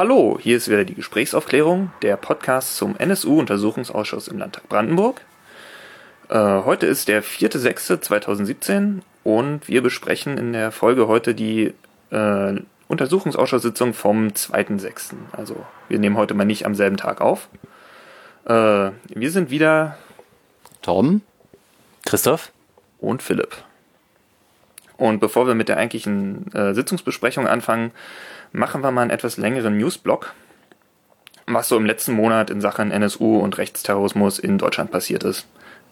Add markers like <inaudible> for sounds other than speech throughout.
Hallo, hier ist wieder die Gesprächsaufklärung, der Podcast zum NSU-Untersuchungsausschuss im Landtag Brandenburg. Äh, heute ist der 4.6.2017 und wir besprechen in der Folge heute die äh, Untersuchungsausschusssitzung vom 2.6. Also wir nehmen heute mal nicht am selben Tag auf. Äh, wir sind wieder Tom, Christoph und Philipp. Und bevor wir mit der eigentlichen äh, Sitzungsbesprechung anfangen, machen wir mal einen etwas längeren Newsblock, was so im letzten Monat in Sachen NSU und Rechtsterrorismus in Deutschland passiert ist.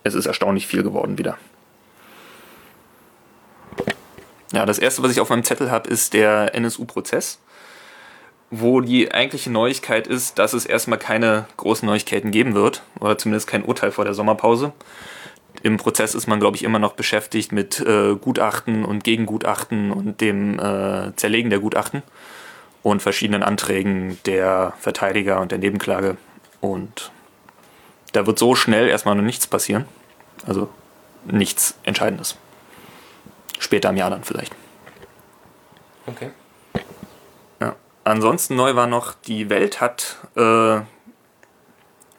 Es ist erstaunlich viel geworden wieder. Ja, das erste, was ich auf meinem Zettel habe, ist der NSU-Prozess, wo die eigentliche Neuigkeit ist, dass es erstmal keine großen Neuigkeiten geben wird, oder zumindest kein Urteil vor der Sommerpause. Im Prozess ist man, glaube ich, immer noch beschäftigt mit äh, Gutachten und Gegengutachten und dem äh, Zerlegen der Gutachten und verschiedenen Anträgen der Verteidiger und der Nebenklage. Und da wird so schnell erstmal noch nichts passieren. Also nichts Entscheidendes. Später im Jahr dann vielleicht. Okay. Ja. Ansonsten neu war noch, die Welt hat äh,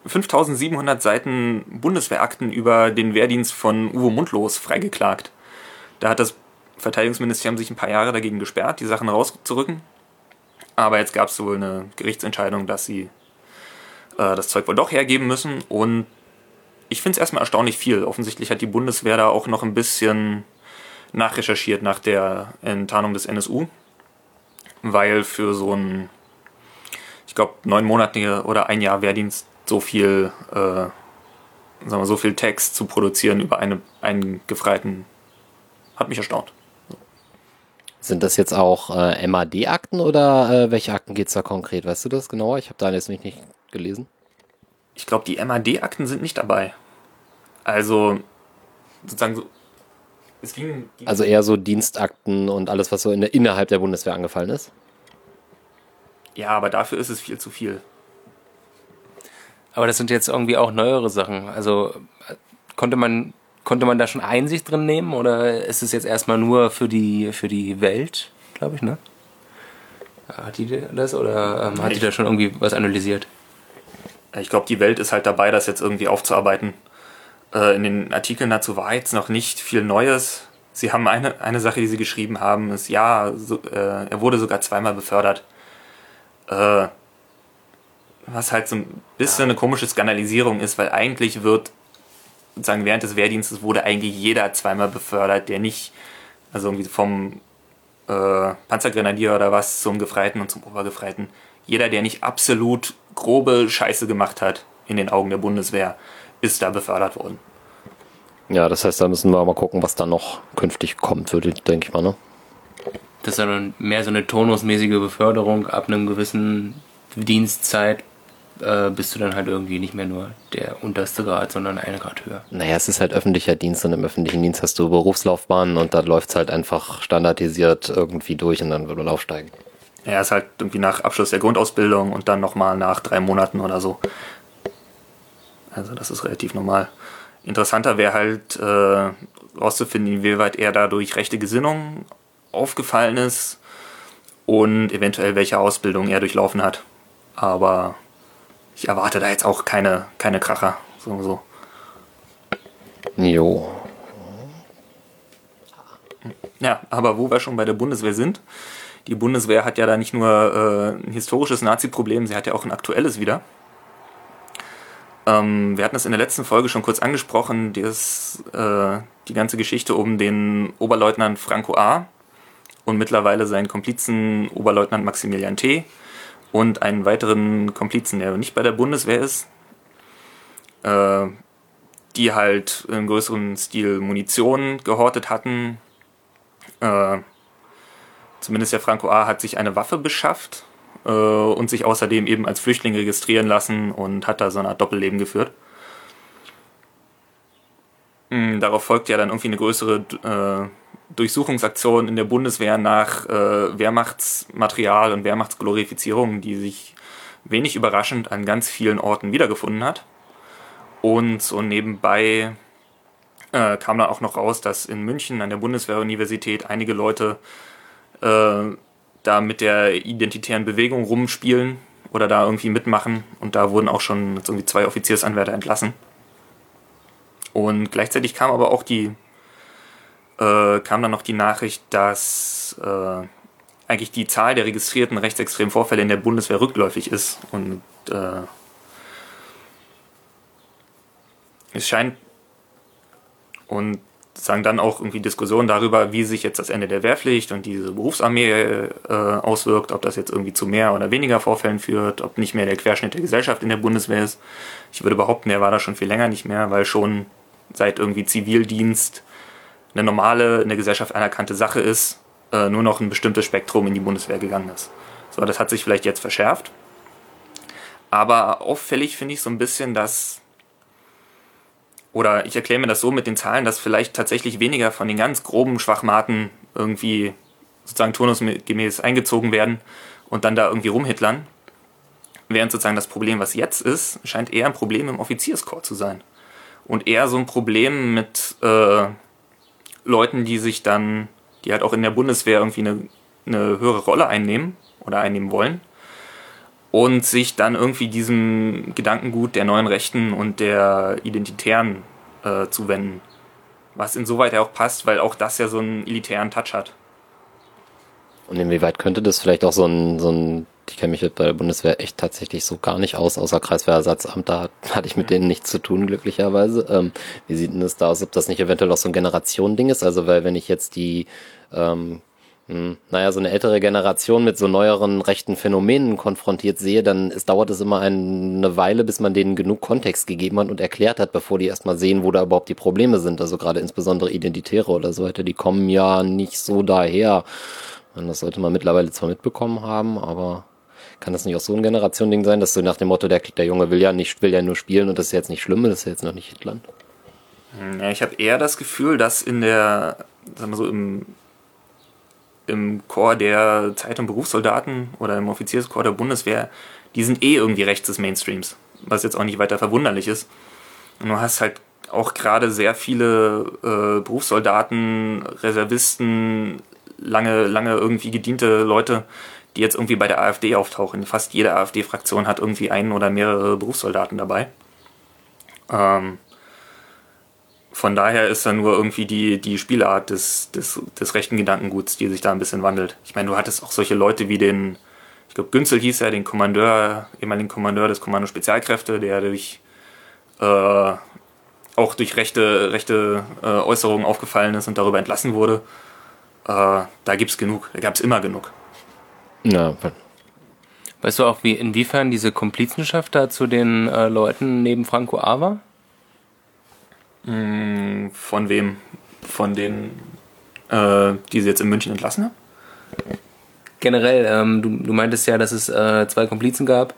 5700 Seiten Bundeswehrakten über den Wehrdienst von Uwe Mundlos freigeklagt. Da hat das Verteidigungsministerium sich ein paar Jahre dagegen gesperrt, die Sachen rauszurücken. Aber jetzt gab es wohl eine Gerichtsentscheidung, dass sie äh, das Zeug wohl doch hergeben müssen. Und ich finde es erstmal erstaunlich viel. Offensichtlich hat die Bundeswehr da auch noch ein bisschen nachrecherchiert nach der Enttarnung des NSU. Weil für so ein, ich glaube, neun Monate oder ein Jahr Wehrdienst so viel, äh, sagen wir, so viel Text zu produzieren über eine, einen Gefreiten hat mich erstaunt. Sind das jetzt auch äh, MAD-Akten oder äh, welche Akten geht es da konkret? Weißt du das genauer? Ich habe da jetzt nicht, nicht gelesen. Ich glaube, die MAD-Akten sind nicht dabei. Also, sozusagen so. Es ging, ging also eher so Dienstakten und alles, was so in der, innerhalb der Bundeswehr angefallen ist? Ja, aber dafür ist es viel zu viel. Aber das sind jetzt irgendwie auch neuere Sachen. Also konnte man Konnte man da schon Einsicht drin nehmen oder ist es jetzt erstmal nur für die, für die Welt, glaube ich, ne? Hat die das oder ähm, hat die da schon irgendwie was analysiert? Ich glaube, die Welt ist halt dabei, das jetzt irgendwie aufzuarbeiten. Äh, in den Artikeln dazu war jetzt noch nicht viel Neues. Sie haben eine, eine Sache, die sie geschrieben haben, ist, ja, so, äh, er wurde sogar zweimal befördert. Äh, was halt so ein bisschen ja. eine komische Skandalisierung ist, weil eigentlich wird sozusagen während des Wehrdienstes wurde eigentlich jeder zweimal befördert, der nicht, also irgendwie vom äh, Panzergrenadier oder was zum Gefreiten und zum Obergefreiten. Jeder, der nicht absolut grobe Scheiße gemacht hat in den Augen der Bundeswehr, ist da befördert worden. Ja, das heißt, da müssen wir mal gucken, was da noch künftig kommt, würde denke ich mal, ne? Das ist dann mehr so eine tonusmäßige Beförderung ab einem gewissen Dienstzeit äh, bist du dann halt irgendwie nicht mehr nur der unterste Grad, sondern eine Grad höher. Naja, es ist halt öffentlicher Dienst und im öffentlichen Dienst hast du Berufslaufbahnen und da läuft es halt einfach standardisiert irgendwie durch und dann wird man aufsteigen. Ja, ist halt irgendwie nach Abschluss der Grundausbildung und dann nochmal nach drei Monaten oder so. Also das ist relativ normal. Interessanter wäre halt äh, rauszufinden, inwieweit er dadurch rechte Gesinnung aufgefallen ist und eventuell welche Ausbildung er durchlaufen hat. Aber ich erwarte da jetzt auch keine, keine Kracher. So, so. Jo. Ja, aber wo wir schon bei der Bundeswehr sind, die Bundeswehr hat ja da nicht nur äh, ein historisches Nazi-Problem, sie hat ja auch ein aktuelles wieder. Ähm, wir hatten es in der letzten Folge schon kurz angesprochen, das, äh, die ganze Geschichte um den Oberleutnant Franco A. und mittlerweile seinen Komplizen Oberleutnant Maximilian T und einen weiteren Komplizen, der nicht bei der Bundeswehr ist, äh, die halt im größeren Stil Munition gehortet hatten. Äh, zumindest der Franco A. hat sich eine Waffe beschafft äh, und sich außerdem eben als Flüchtling registrieren lassen und hat da so eine Art Doppelleben geführt. Mhm, darauf folgt ja dann irgendwie eine größere äh, Durchsuchungsaktionen in der Bundeswehr nach äh, Wehrmachtsmaterial und Wehrmachtsglorifizierung, die sich wenig überraschend an ganz vielen Orten wiedergefunden hat. Und so nebenbei äh, kam dann auch noch raus, dass in München an der Bundeswehruniversität einige Leute äh, da mit der identitären Bewegung rumspielen oder da irgendwie mitmachen. Und da wurden auch schon irgendwie zwei Offiziersanwärter entlassen. Und gleichzeitig kam aber auch die, äh, kam dann noch die Nachricht, dass äh, eigentlich die Zahl der registrierten rechtsextremen Vorfälle in der Bundeswehr rückläufig ist. Und äh, es scheint und sagen dann auch irgendwie Diskussionen darüber, wie sich jetzt das Ende der Wehrpflicht und diese Berufsarmee äh, auswirkt, ob das jetzt irgendwie zu mehr oder weniger Vorfällen führt, ob nicht mehr der Querschnitt der Gesellschaft in der Bundeswehr ist. Ich würde behaupten, er war da schon viel länger nicht mehr, weil schon seit irgendwie Zivildienst eine normale, in der Gesellschaft anerkannte Sache ist, äh, nur noch ein bestimmtes Spektrum in die Bundeswehr gegangen ist. So, das hat sich vielleicht jetzt verschärft. Aber auffällig finde ich so ein bisschen, dass oder ich erkläre mir das so mit den Zahlen, dass vielleicht tatsächlich weniger von den ganz groben Schwachmaten irgendwie sozusagen turnusgemäß eingezogen werden und dann da irgendwie rumhitlern. Während sozusagen das Problem, was jetzt ist, scheint eher ein Problem im Offizierskorps zu sein. Und eher so ein Problem mit äh, Leuten, die sich dann, die halt auch in der Bundeswehr irgendwie eine, eine höhere Rolle einnehmen oder einnehmen wollen und sich dann irgendwie diesem Gedankengut der neuen Rechten und der Identitären äh, zuwenden. Was insoweit ja auch passt, weil auch das ja so einen elitären Touch hat. Und inwieweit könnte das vielleicht auch so ein, so ein ich kenne mich jetzt bei der Bundeswehr echt tatsächlich so gar nicht aus, außer Kreiswehrersatzamt, da hatte ich mit denen nichts zu tun, glücklicherweise. Ähm, wie sieht denn das da aus, ob das nicht eventuell auch so ein Generationending ist? Also, weil wenn ich jetzt die ähm, hm, naja, so eine ältere Generation mit so neueren rechten Phänomenen konfrontiert sehe, dann es dauert es immer eine Weile, bis man denen genug Kontext gegeben hat und erklärt hat, bevor die erstmal sehen, wo da überhaupt die Probleme sind. Also gerade insbesondere Identitäre oder so weiter, die kommen ja nicht so daher. Und das sollte man mittlerweile zwar mitbekommen haben, aber kann das nicht auch so ein Generation-Ding sein, dass so nach dem Motto, der, der Junge will ja nicht, will ja nur spielen und das ist jetzt nicht schlimm, das ist jetzt noch nicht Hitler? Ja, ich habe eher das Gefühl, dass in der, sagen wir so, im im Chor der Zeit- und Berufssoldaten oder im Offizierschor der Bundeswehr, die sind eh irgendwie rechts des Mainstreams, was jetzt auch nicht weiter verwunderlich ist. Und du hast halt auch gerade sehr viele äh, Berufssoldaten, Reservisten, lange, lange irgendwie gediente Leute, die jetzt irgendwie bei der AfD auftauchen. Fast jede AfD-Fraktion hat irgendwie einen oder mehrere Berufssoldaten dabei. Ähm, von daher ist dann nur irgendwie die, die Spielart des, des, des rechten Gedankenguts, die sich da ein bisschen wandelt. Ich meine, du hattest auch solche Leute wie den, ich glaube, Günzel hieß er, den Kommandeur, ehemaligen Kommandeur des Kommando Spezialkräfte, der durch äh, auch durch rechte, rechte äh, Äußerungen aufgefallen ist und darüber entlassen wurde. Äh, da gibt es genug, da gab es immer genug. Ja. Weißt du auch, wie inwiefern diese Komplizenschaft da zu den äh, Leuten neben Franco A war? Hm, von wem? Von den, äh, die sie jetzt in München entlassen haben? Generell, ähm, du, du meintest ja, dass es äh, zwei Komplizen gab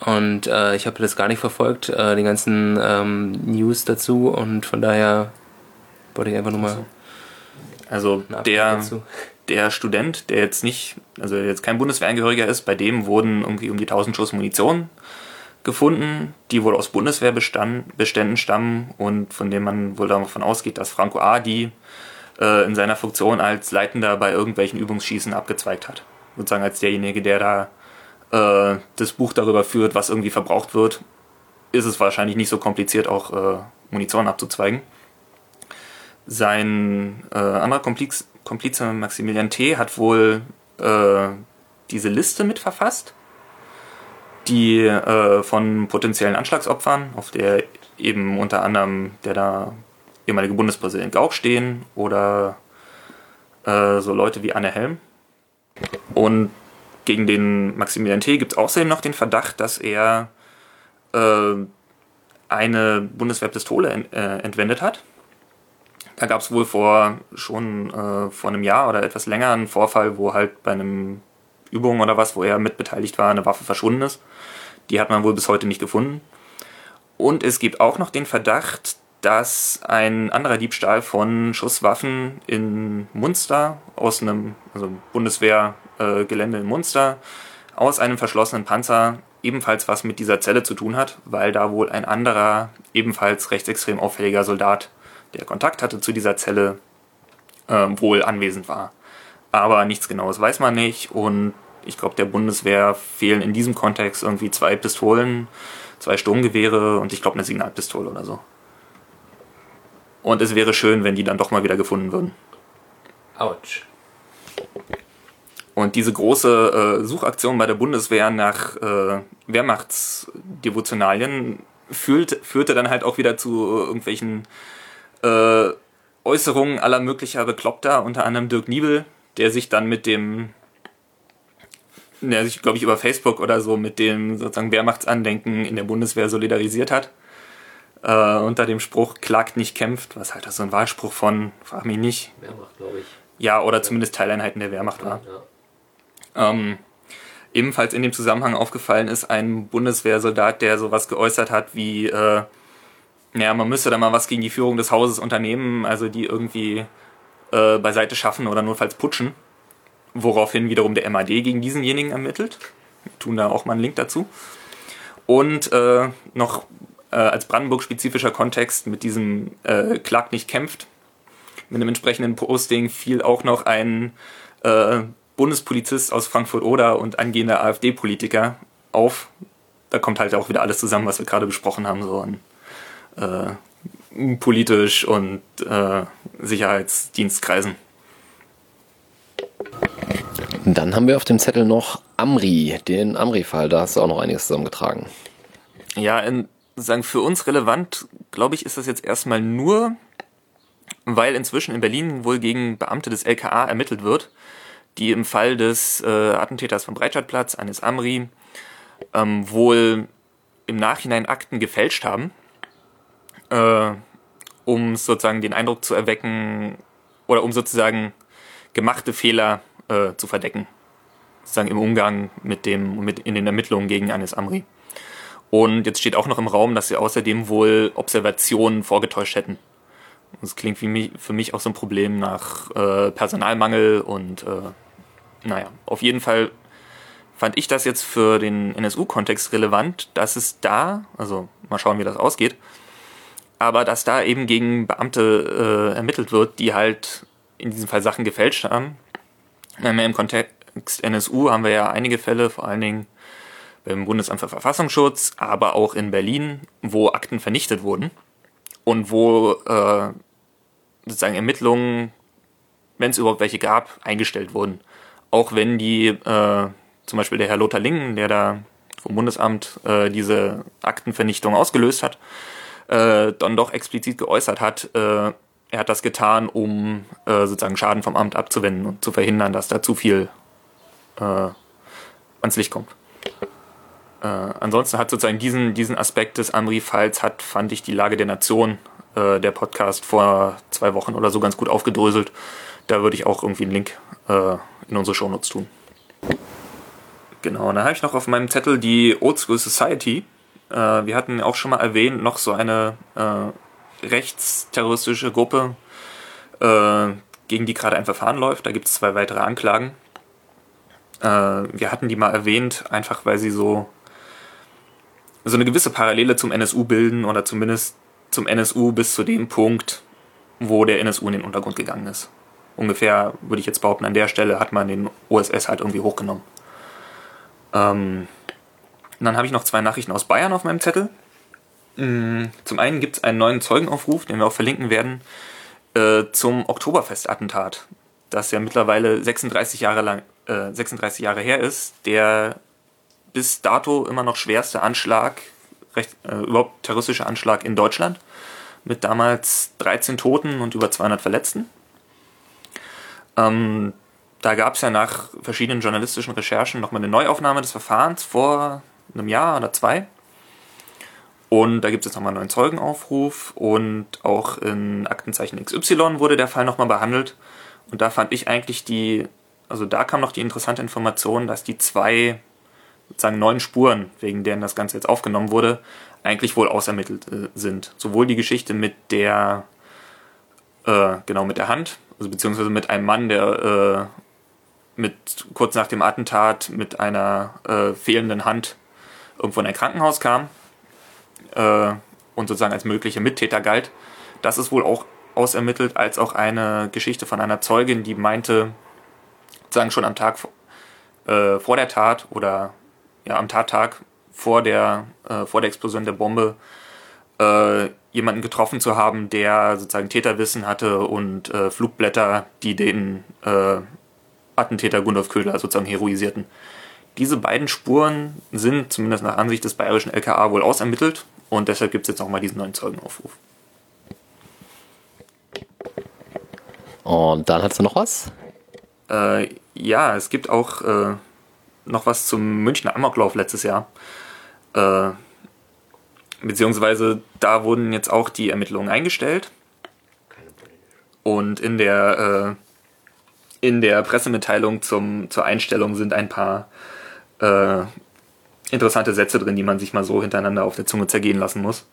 und äh, ich habe das gar nicht verfolgt, äh, die ganzen ähm, News dazu und von daher wollte ich einfach nur mal. Also der, der Student, der jetzt nicht, also jetzt kein Bundeswehrangehöriger ist, bei dem wurden irgendwie um die 1000 Schuss Munition gefunden, die wohl aus Bundeswehrbeständen stammen und von denen man wohl davon ausgeht, dass Franco A. die äh, in seiner Funktion als Leitender bei irgendwelchen Übungsschießen abgezweigt hat. Sozusagen als derjenige, der da äh, das Buch darüber führt, was irgendwie verbraucht wird, ist es wahrscheinlich nicht so kompliziert, auch äh, Munition abzuzweigen. Sein äh, anderer Kompliz, Komplize Maximilian T. hat wohl äh, diese Liste mitverfasst die äh, von potenziellen Anschlagsopfern, auf der eben unter anderem der da ehemalige Bundespräsident Gauck stehen oder äh, so Leute wie Anne Helm. Und gegen den Maximilian T. gibt es außerdem noch den Verdacht, dass er äh, eine Bundeswehrpistole ent, äh, entwendet hat. Da gab es wohl vor schon äh, vor einem Jahr oder etwas länger einen Vorfall, wo halt bei einem Übung oder was, wo er mitbeteiligt war, eine Waffe verschwunden ist. Die hat man wohl bis heute nicht gefunden. Und es gibt auch noch den Verdacht, dass ein anderer Diebstahl von Schusswaffen in Munster aus einem also Bundeswehrgelände äh, in Munster aus einem verschlossenen Panzer ebenfalls was mit dieser Zelle zu tun hat, weil da wohl ein anderer ebenfalls rechtsextrem auffälliger Soldat, der Kontakt hatte zu dieser Zelle, äh, wohl anwesend war. aber nichts Genaues weiß man nicht und ich glaube, der Bundeswehr fehlen in diesem Kontext irgendwie zwei Pistolen, zwei Sturmgewehre und ich glaube eine Signalpistole oder so. Und es wäre schön, wenn die dann doch mal wieder gefunden würden. Autsch. Und diese große äh, Suchaktion bei der Bundeswehr nach äh, Wehrmachtsdevotionalien führte dann halt auch wieder zu irgendwelchen äh, Äußerungen aller möglicher Bekloppter, unter anderem Dirk Niebel, der sich dann mit dem, der sich, glaube ich, über Facebook oder so mit dem sozusagen Wehrmachtsandenken in der Bundeswehr solidarisiert hat. Äh, unter dem Spruch, klagt nicht kämpft, was halt so ein Wahlspruch von, frag mich nicht. Wehrmacht, glaube ich. Ja, oder zumindest Teileinheiten der Wehrmacht war. Ja. Ähm, ebenfalls in dem Zusammenhang aufgefallen ist ein Bundeswehrsoldat, der sowas geäußert hat wie, äh, ja, man müsste da mal was gegen die Führung des Hauses unternehmen, also die irgendwie äh, beiseite schaffen oder notfalls putschen. Woraufhin wiederum der MAD gegen diesenjenigen ermittelt. Wir tun da auch mal einen Link dazu. Und äh, noch äh, als Brandenburg-spezifischer Kontext mit diesem äh, Klagt nicht kämpft, mit einem entsprechenden Posting fiel auch noch ein äh, Bundespolizist aus Frankfurt-Oder und angehender AfD-Politiker auf. Da kommt halt auch wieder alles zusammen, was wir gerade besprochen haben, so an äh, politisch und äh, Sicherheitsdienstkreisen. Dann haben wir auf dem Zettel noch Amri, den Amri-Fall. Da hast du auch noch einiges zusammengetragen. Ja, in, sagen für uns relevant, glaube ich, ist das jetzt erstmal nur, weil inzwischen in Berlin wohl gegen Beamte des LKA ermittelt wird, die im Fall des äh, Attentäters vom Breitscheidplatz, eines Amri, ähm, wohl im Nachhinein Akten gefälscht haben, äh, um sozusagen den Eindruck zu erwecken oder um sozusagen gemachte Fehler äh, zu verdecken. Sozusagen im Umgang mit dem, mit in den Ermittlungen gegen Anis Amri. Und jetzt steht auch noch im Raum, dass sie außerdem wohl Observationen vorgetäuscht hätten. Das klingt für mich, für mich auch so ein Problem nach äh, Personalmangel und äh, naja, auf jeden Fall fand ich das jetzt für den NSU-Kontext relevant, dass es da, also mal schauen, wie das ausgeht, aber dass da eben gegen Beamte äh, ermittelt wird, die halt in diesem Fall Sachen gefälscht haben. Im Kontext NSU haben wir ja einige Fälle, vor allen Dingen beim Bundesamt für Verfassungsschutz, aber auch in Berlin, wo Akten vernichtet wurden und wo äh, sozusagen Ermittlungen, wenn es überhaupt welche gab, eingestellt wurden. Auch wenn die, äh, zum Beispiel der Herr Lothar Lingen, der da vom Bundesamt äh, diese Aktenvernichtung ausgelöst hat, äh, dann doch explizit geäußert hat, äh, er hat das getan, um äh, sozusagen Schaden vom Amt abzuwenden und zu verhindern, dass da zu viel äh, ans Licht kommt. Äh, ansonsten hat sozusagen diesen, diesen Aspekt des Amri-Falls fand ich, die Lage der Nation, äh, der Podcast vor zwei Wochen oder so ganz gut aufgedröselt. Da würde ich auch irgendwie einen Link in unsere Shownotes tun. Genau, und dann habe ich noch auf meinem Zettel die Old School Society. Äh, wir hatten auch schon mal erwähnt, noch so eine äh, rechtsterroristische Gruppe, äh, gegen die gerade ein Verfahren läuft. Da gibt es zwei weitere Anklagen. Äh, wir hatten die mal erwähnt, einfach weil sie so so eine gewisse Parallele zum NSU bilden oder zumindest zum NSU bis zu dem Punkt, wo der NSU in den Untergrund gegangen ist. Ungefähr, würde ich jetzt behaupten, an der Stelle hat man den OSS halt irgendwie hochgenommen. Ähm, dann habe ich noch zwei Nachrichten aus Bayern auf meinem Zettel. Zum einen gibt es einen neuen Zeugenaufruf, den wir auch verlinken werden, äh, zum Oktoberfestattentat, das ja mittlerweile 36 Jahre lang, äh, 36 Jahre her ist, der bis dato immer noch schwerste Anschlag, recht, äh, überhaupt terroristischer Anschlag in Deutschland, mit damals 13 Toten und über 200 Verletzten. Ähm, da gab es ja nach verschiedenen journalistischen Recherchen nochmal eine Neuaufnahme des Verfahrens vor einem Jahr oder zwei. Und da gibt es jetzt nochmal einen neuen Zeugenaufruf und auch in Aktenzeichen XY wurde der Fall nochmal behandelt. Und da fand ich eigentlich die, also da kam noch die interessante Information, dass die zwei sozusagen neuen Spuren, wegen deren das Ganze jetzt aufgenommen wurde, eigentlich wohl ausermittelt äh, sind. Sowohl die Geschichte mit der, äh, genau mit der Hand, also beziehungsweise mit einem Mann, der äh, mit kurz nach dem Attentat mit einer äh, fehlenden Hand irgendwo in ein Krankenhaus kam äh, und sozusagen als möglicher Mittäter galt. Das ist wohl auch ausermittelt, als auch eine Geschichte von einer Zeugin, die meinte, sozusagen schon am Tag äh, vor der Tat oder ja, am Tattag vor der, äh, vor der Explosion der Bombe äh, jemanden getroffen zu haben, der sozusagen Täterwissen hatte und äh, Flugblätter, die den äh, Attentäter Gundolf Köhler sozusagen heroisierten. Diese beiden Spuren sind zumindest nach Ansicht des bayerischen LKA wohl ausermittelt und deshalb gibt es jetzt nochmal diesen neuen Zeugenaufruf. Und dann hast du noch was? Äh, ja, es gibt auch äh, noch was zum Münchner Amoklauf letztes Jahr. Äh, beziehungsweise da wurden jetzt auch die Ermittlungen eingestellt. Und in der, äh, in der Pressemitteilung zum, zur Einstellung sind ein paar äh, interessante Sätze drin, die man sich mal so hintereinander auf der Zunge zergehen lassen muss.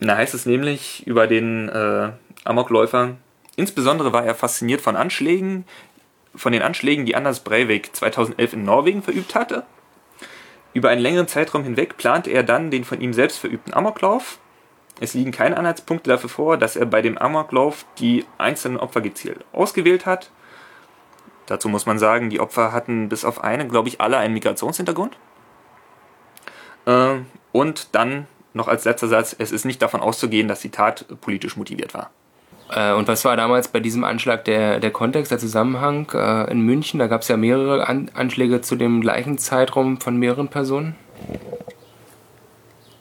Da heißt es nämlich über den äh, Amokläufer, insbesondere war er fasziniert von Anschlägen, von den Anschlägen, die Anders Breivik 2011 in Norwegen verübt hatte. Über einen längeren Zeitraum hinweg plante er dann den von ihm selbst verübten Amoklauf. Es liegen keine Anhaltspunkte dafür vor, dass er bei dem Amoklauf die einzelnen Opfer gezielt ausgewählt hat. Dazu muss man sagen, die Opfer hatten bis auf eine, glaube ich, alle einen Migrationshintergrund. Äh, und dann noch als letzter Satz, es ist nicht davon auszugehen, dass die Tat politisch motiviert war. Äh, und was war damals bei diesem Anschlag der, der Kontext, der Zusammenhang äh, in München? Da gab es ja mehrere An Anschläge zu dem gleichen Zeitraum von mehreren Personen.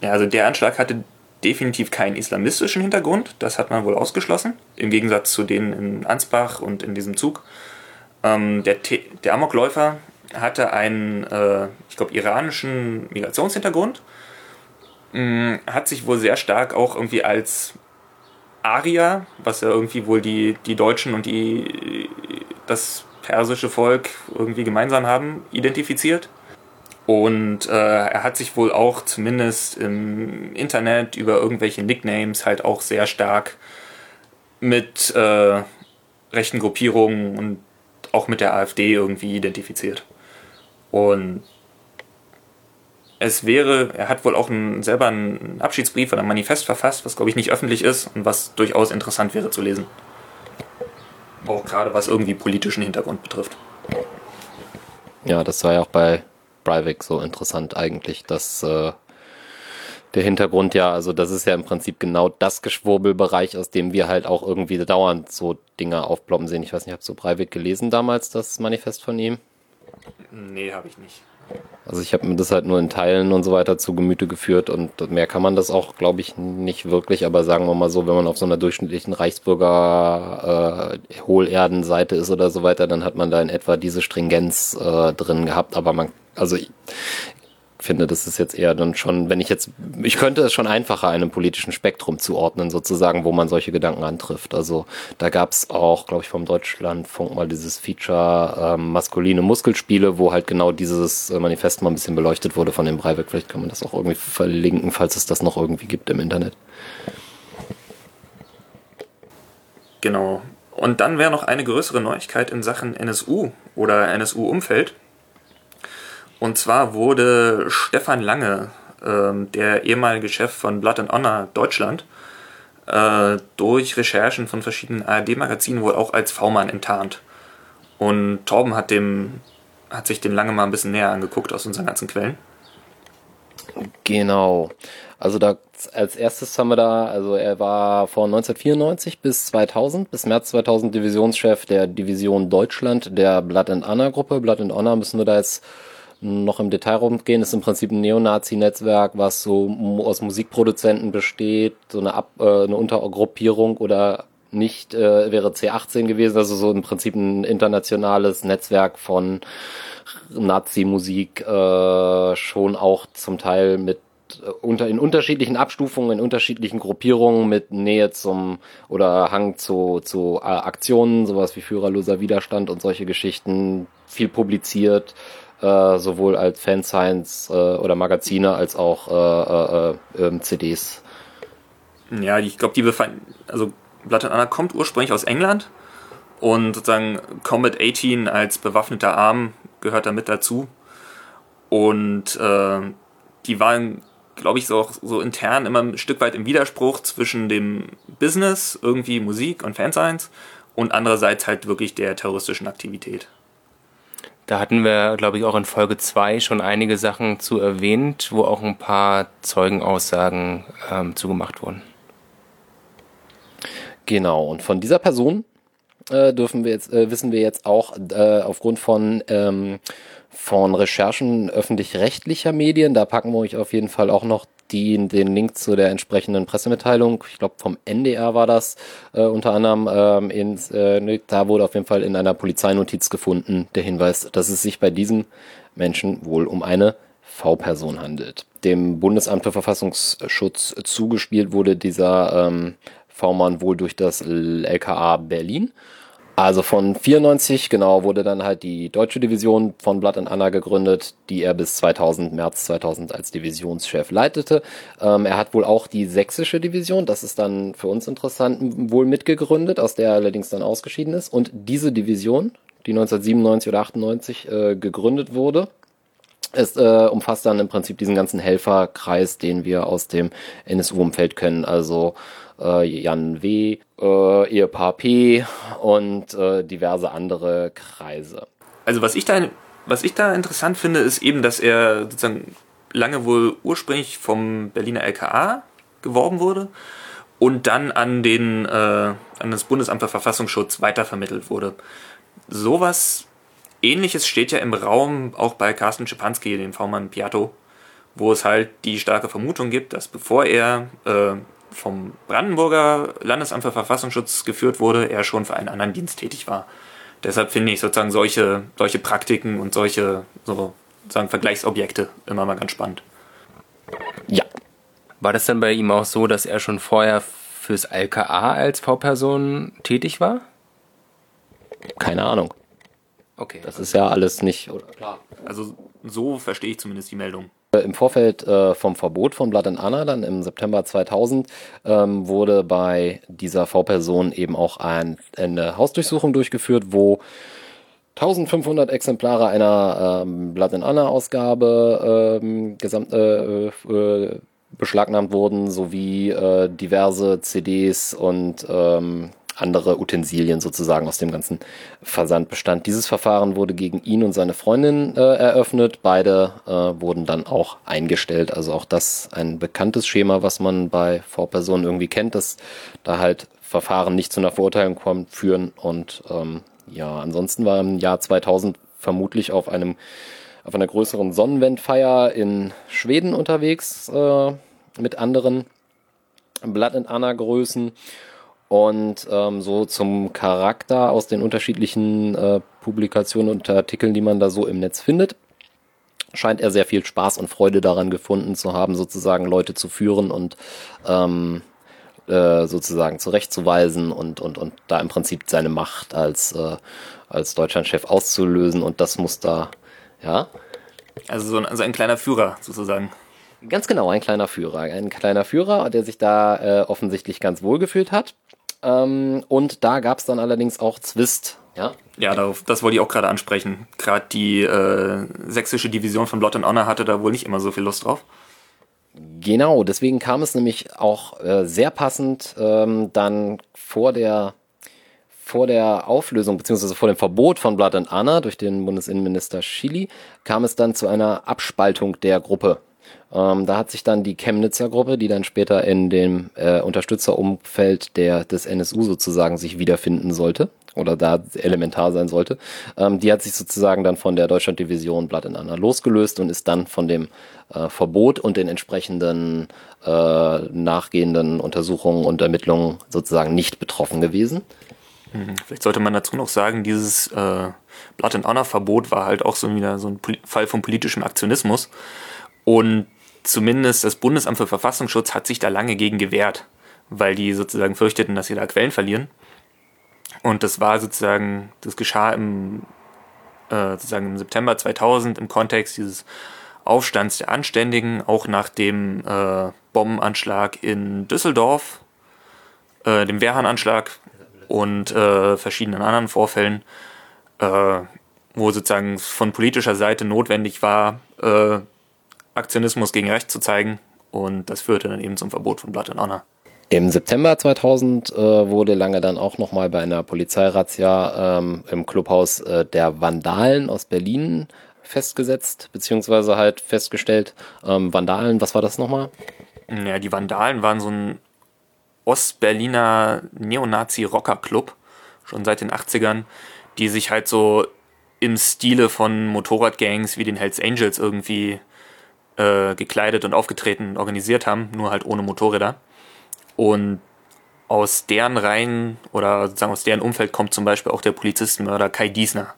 Ja, also der Anschlag hatte definitiv keinen islamistischen Hintergrund, das hat man wohl ausgeschlossen, im Gegensatz zu denen in Ansbach und in diesem Zug. Ähm, der, der Amokläufer hatte einen, äh, ich glaube, iranischen Migrationshintergrund, mh, hat sich wohl sehr stark auch irgendwie als Arier, was ja irgendwie wohl die, die Deutschen und die, das persische Volk irgendwie gemeinsam haben, identifiziert. Und äh, er hat sich wohl auch zumindest im Internet über irgendwelche Nicknames halt auch sehr stark mit äh, rechten Gruppierungen und auch mit der AfD irgendwie identifiziert. Und es wäre, er hat wohl auch ein, selber einen Abschiedsbrief oder ein Manifest verfasst, was glaube ich nicht öffentlich ist und was durchaus interessant wäre zu lesen. Auch gerade was irgendwie politischen Hintergrund betrifft. Ja, das war ja auch bei Breivik so interessant eigentlich, dass äh, der Hintergrund ja, also das ist ja im Prinzip genau das Geschwurbelbereich, aus dem wir halt auch irgendwie dauernd so Dinge aufploppen sehen. Ich weiß nicht, hast du Breivik gelesen damals, das Manifest von ihm? Nee, habe ich nicht. Also ich habe mir das halt nur in Teilen und so weiter zu Gemüte geführt und mehr kann man das auch, glaube ich, nicht wirklich. Aber sagen wir mal so, wenn man auf so einer durchschnittlichen Reichsbürger äh, Hohlerdenseite ist oder so weiter, dann hat man da in etwa diese Stringenz äh, drin gehabt. Aber man, also ich, finde, das ist jetzt eher dann schon, wenn ich jetzt, ich könnte es schon einfacher einem politischen Spektrum zuordnen, sozusagen, wo man solche Gedanken antrifft. Also da gab es auch, glaube ich, vom Deutschlandfunk mal dieses Feature ähm, maskuline Muskelspiele, wo halt genau dieses äh, Manifest mal ein bisschen beleuchtet wurde von dem Breivik. Vielleicht kann man das auch irgendwie verlinken, falls es das noch irgendwie gibt im Internet. Genau. Und dann wäre noch eine größere Neuigkeit in Sachen NSU oder NSU-Umfeld. Und zwar wurde Stefan Lange, ähm, der ehemalige Chef von Blood and Honor Deutschland, äh, durch Recherchen von verschiedenen ARD-Magazinen wohl auch als V-Mann enttarnt. Und Torben hat, dem, hat sich den Lange mal ein bisschen näher angeguckt aus unseren ganzen Quellen. Genau. Also da als erstes haben wir da, also er war von 1994 bis 2000, bis März 2000 Divisionschef der Division Deutschland der Blood and Honor Gruppe. Blood and Honor müssen wir da jetzt noch im Detail rumgehen, ist im Prinzip ein Neonazi-Netzwerk, was so aus Musikproduzenten besteht, so eine, Ab äh, eine Untergruppierung oder nicht äh, wäre C18 gewesen, also so im Prinzip ein internationales Netzwerk von Nazi-Musik, äh, schon auch zum Teil mit äh, unter in unterschiedlichen Abstufungen, in unterschiedlichen Gruppierungen mit Nähe zum oder Hang zu, zu äh, Aktionen, sowas wie führerloser Widerstand und solche Geschichten, viel publiziert, äh, sowohl als Fanscience äh, oder Magazine als auch äh, äh, ähm, CDs. Ja, ich glaube, die befanden, also Blood and Honor kommt ursprünglich aus England und sozusagen Combat 18 als bewaffneter Arm gehört da mit dazu. Und äh, die waren, glaube ich, so, so intern immer ein Stück weit im Widerspruch zwischen dem Business, irgendwie Musik und Fanscience und andererseits halt wirklich der terroristischen Aktivität. Da hatten wir, glaube ich, auch in Folge 2 schon einige Sachen zu erwähnt, wo auch ein paar Zeugenaussagen ähm, zugemacht wurden. Genau, und von dieser Person äh, dürfen wir jetzt, äh, wissen wir jetzt auch äh, aufgrund von, ähm, von Recherchen öffentlich-rechtlicher Medien, da packen wir euch auf jeden Fall auch noch die, den Link zu der entsprechenden Pressemitteilung, ich glaube vom NDR war das äh, unter anderem, ähm, ins, äh, da wurde auf jeden Fall in einer Polizeinotiz gefunden der Hinweis, dass es sich bei diesem Menschen wohl um eine V-Person handelt. Dem Bundesamt für Verfassungsschutz zugespielt wurde dieser ähm, V-Mann wohl durch das LKA Berlin also von 94 genau wurde dann halt die deutsche Division von Blood and Anna gegründet, die er bis 2000 März 2000 als Divisionschef leitete. Ähm, er hat wohl auch die sächsische Division, das ist dann für uns interessant, wohl mitgegründet, aus der er allerdings dann ausgeschieden ist. Und diese Division, die 1997 oder 98 äh, gegründet wurde, es äh, umfasst dann im Prinzip diesen ganzen Helferkreis, den wir aus dem NSU-Umfeld kennen. Also äh, Jan W., äh, Ehepaar P. und äh, diverse andere Kreise. Also was ich da, was ich da interessant finde, ist eben, dass er sozusagen lange wohl ursprünglich vom Berliner LKA geworben wurde und dann an den äh, an das Bundesamt für Verfassungsschutz weitervermittelt wurde. Sowas ähnliches steht ja im Raum auch bei Carsten Schipanski, dem V-Mann Piatto, wo es halt die starke Vermutung gibt, dass bevor er äh, vom Brandenburger Landesamt für Verfassungsschutz geführt wurde, er schon für einen anderen Dienst tätig war. Deshalb finde ich sozusagen solche, solche Praktiken und solche so, sozusagen Vergleichsobjekte immer mal ganz spannend. Ja. War das dann bei ihm auch so, dass er schon vorher fürs LKA als V-Person tätig war? Keine Ahnung. Okay. Das ist ja alles nicht, oder klar. Also so verstehe ich zumindest die Meldung. Äh, Im Vorfeld äh, vom Verbot von Blood and Anna, dann im September 2000, ähm, wurde bei dieser V-Person eben auch ein, eine Hausdurchsuchung durchgeführt, wo 1500 Exemplare einer ähm, Blood and Anna Ausgabe ähm, äh, äh, beschlagnahmt wurden, sowie äh, diverse CDs und ähm, andere Utensilien sozusagen aus dem ganzen Versandbestand. Dieses Verfahren wurde gegen ihn und seine Freundin äh, eröffnet. Beide äh, wurden dann auch eingestellt. Also auch das ein bekanntes Schema, was man bei V-Personen irgendwie kennt, dass da halt Verfahren nicht zu einer Verurteilung kommen, führen. Und ähm, ja, ansonsten war im Jahr 2000 vermutlich auf einem auf einer größeren Sonnenwendfeier in Schweden unterwegs äh, mit anderen Blood and Anna Größen und ähm, so zum Charakter aus den unterschiedlichen äh, Publikationen und Artikeln, die man da so im Netz findet, scheint er sehr viel Spaß und Freude daran gefunden zu haben, sozusagen Leute zu führen und ähm, äh, sozusagen zurechtzuweisen und, und, und da im Prinzip seine Macht als, äh, als Deutschlandchef auszulösen und das muss da, ja. Also so ein, also ein kleiner Führer sozusagen. Ganz genau, ein kleiner Führer. Ein kleiner Führer, der sich da äh, offensichtlich ganz wohl gefühlt hat. Ähm, und da gab es dann allerdings auch Zwist. Ja, ja darauf, das wollte ich auch gerade ansprechen. Gerade die äh, sächsische Division von Blot Honor hatte da wohl nicht immer so viel Lust drauf. Genau, deswegen kam es nämlich auch äh, sehr passend ähm, dann vor der vor der Auflösung bzw. vor dem Verbot von Blood and Anna durch den Bundesinnenminister Chili kam es dann zu einer Abspaltung der Gruppe. Ähm, da hat sich dann die Chemnitzer Gruppe, die dann später in dem äh, Unterstützerumfeld der, des NSU sozusagen sich wiederfinden sollte oder da elementar sein sollte, ähm, die hat sich sozusagen dann von der Deutschlanddivision Blatt in Anna losgelöst und ist dann von dem äh, Verbot und den entsprechenden äh, nachgehenden Untersuchungen und Ermittlungen sozusagen nicht betroffen gewesen. Mhm. Vielleicht sollte man dazu noch sagen, dieses äh, Blood and Honor Verbot war halt auch so wieder so ein Fall von politischem Aktionismus. Und zumindest das Bundesamt für Verfassungsschutz hat sich da lange gegen gewehrt, weil die sozusagen fürchteten, dass sie da Quellen verlieren. Und das war sozusagen, das geschah im, äh, sozusagen im September 2000 im Kontext dieses Aufstands der Anständigen, auch nach dem äh, Bombenanschlag in Düsseldorf, äh, dem Wehrhahnanschlag und äh, verschiedenen anderen Vorfällen, äh, wo sozusagen von politischer Seite notwendig war, äh, Aktionismus gegen Recht zu zeigen. Und das führte dann eben zum Verbot von Blood and Honor. Im September 2000 äh, wurde Lange dann auch nochmal bei einer Polizeirazzia ähm, im Clubhaus äh, der Vandalen aus Berlin festgesetzt, beziehungsweise halt festgestellt. Ähm, Vandalen, was war das nochmal? Ja, die Vandalen waren so ein Ostberliner Neonazi-Rocker-Club, schon seit den 80ern, die sich halt so im Stile von Motorradgangs wie den Hells Angels irgendwie äh, gekleidet und aufgetreten und organisiert haben, nur halt ohne Motorräder. Und aus deren Reihen oder sozusagen aus deren Umfeld kommt zum Beispiel auch der Polizistenmörder Kai Diesner.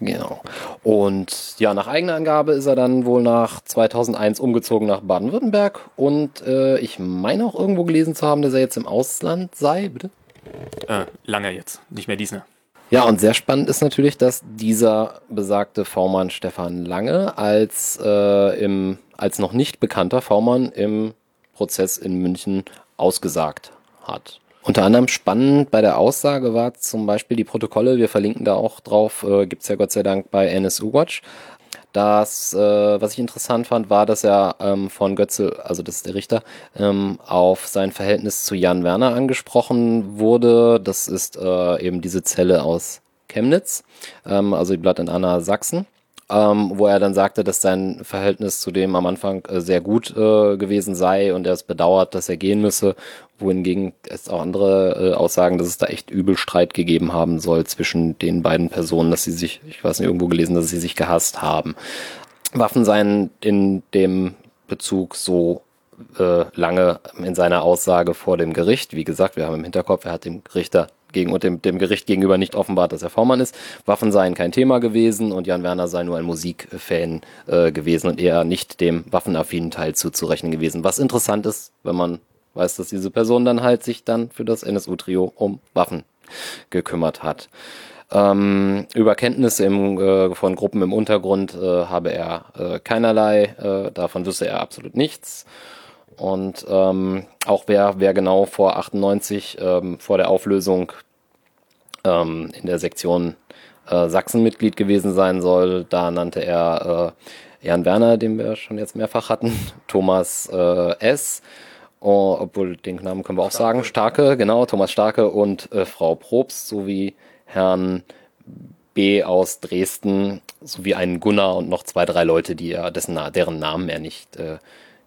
Genau. Und ja, nach eigener Angabe ist er dann wohl nach 2001 umgezogen nach Baden-Württemberg und äh, ich meine auch irgendwo gelesen zu haben, dass er jetzt im Ausland sei, bitte? Äh, lange jetzt, nicht mehr Diesner. Ja, und sehr spannend ist natürlich, dass dieser besagte V-Mann Stefan Lange als, äh, im, als noch nicht bekannter V-Mann im Prozess in München ausgesagt hat. Unter anderem spannend bei der Aussage war zum Beispiel die Protokolle, wir verlinken da auch drauf, äh, gibt's ja Gott sei Dank bei NSU Watch. Das, äh, was ich interessant fand, war, dass er ähm, von Götze, also das ist der Richter, ähm, auf sein Verhältnis zu Jan Werner angesprochen wurde. Das ist äh, eben diese Zelle aus Chemnitz, ähm, also die Blatt in Anna Sachsen ähm, wo er dann sagte, dass sein Verhältnis zu dem am Anfang äh, sehr gut äh, gewesen sei und er es bedauert, dass er gehen müsse, wohingegen es auch andere äh, Aussagen, dass es da echt übel Streit gegeben haben soll zwischen den beiden Personen, dass sie sich, ich weiß nicht, irgendwo gelesen, dass sie sich gehasst haben. Waffen seien in dem Bezug so äh, lange in seiner Aussage vor dem Gericht. Wie gesagt, wir haben im Hinterkopf, er hat dem Richter gegen und dem, dem Gericht gegenüber nicht offenbart, dass er V-Mann ist. Waffen seien kein Thema gewesen und Jan Werner sei nur ein Musikfan äh, gewesen und eher nicht dem waffenaffinen Teil zuzurechnen gewesen. Was interessant ist, wenn man weiß, dass diese Person dann halt sich dann für das NSU-Trio um Waffen gekümmert hat. Ähm, über Kenntnisse im, äh, von Gruppen im Untergrund äh, habe er äh, keinerlei, äh, davon wüsste er absolut nichts. Und ähm, auch wer, wer genau vor 98, ähm, vor der Auflösung ähm, in der Sektion äh, Sachsen Mitglied gewesen sein soll, da nannte er äh, Jan Werner, den wir schon jetzt mehrfach hatten, <laughs> Thomas äh, S., oh, obwohl den Namen können wir auch sagen, Starke, genau, Thomas Starke und äh, Frau Probst sowie Herrn B. aus Dresden sowie einen Gunnar und noch zwei, drei Leute, die er, dessen, deren Namen er nicht äh,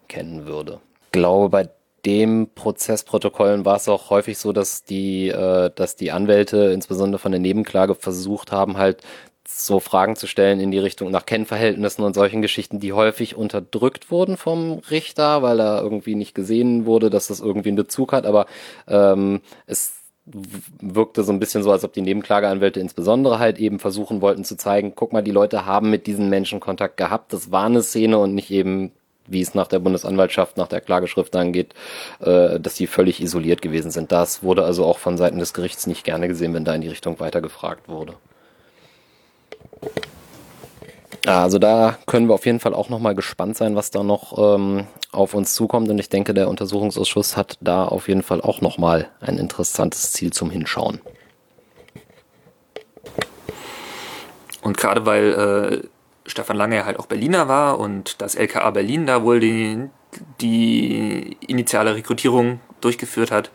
kennen würde glaube, bei dem Prozessprotokollen war es auch häufig so, dass die, äh, dass die Anwälte, insbesondere von der Nebenklage, versucht haben, halt so Fragen zu stellen in die Richtung nach Kennverhältnissen und solchen Geschichten, die häufig unterdrückt wurden vom Richter, weil er irgendwie nicht gesehen wurde, dass das irgendwie einen Bezug hat, aber ähm, es wirkte so ein bisschen so, als ob die Nebenklageanwälte insbesondere halt eben versuchen wollten zu zeigen, guck mal, die Leute haben mit diesen Menschen Kontakt gehabt, das war eine Szene und nicht eben wie es nach der Bundesanwaltschaft, nach der Klageschrift angeht, äh, dass die völlig isoliert gewesen sind. Das wurde also auch von Seiten des Gerichts nicht gerne gesehen, wenn da in die Richtung weitergefragt wurde. Also da können wir auf jeden Fall auch nochmal gespannt sein, was da noch ähm, auf uns zukommt. Und ich denke, der Untersuchungsausschuss hat da auf jeden Fall auch nochmal ein interessantes Ziel zum Hinschauen. Und gerade weil äh, Stefan Lange halt auch Berliner war und das LKA Berlin da wohl die, die initiale Rekrutierung durchgeführt hat,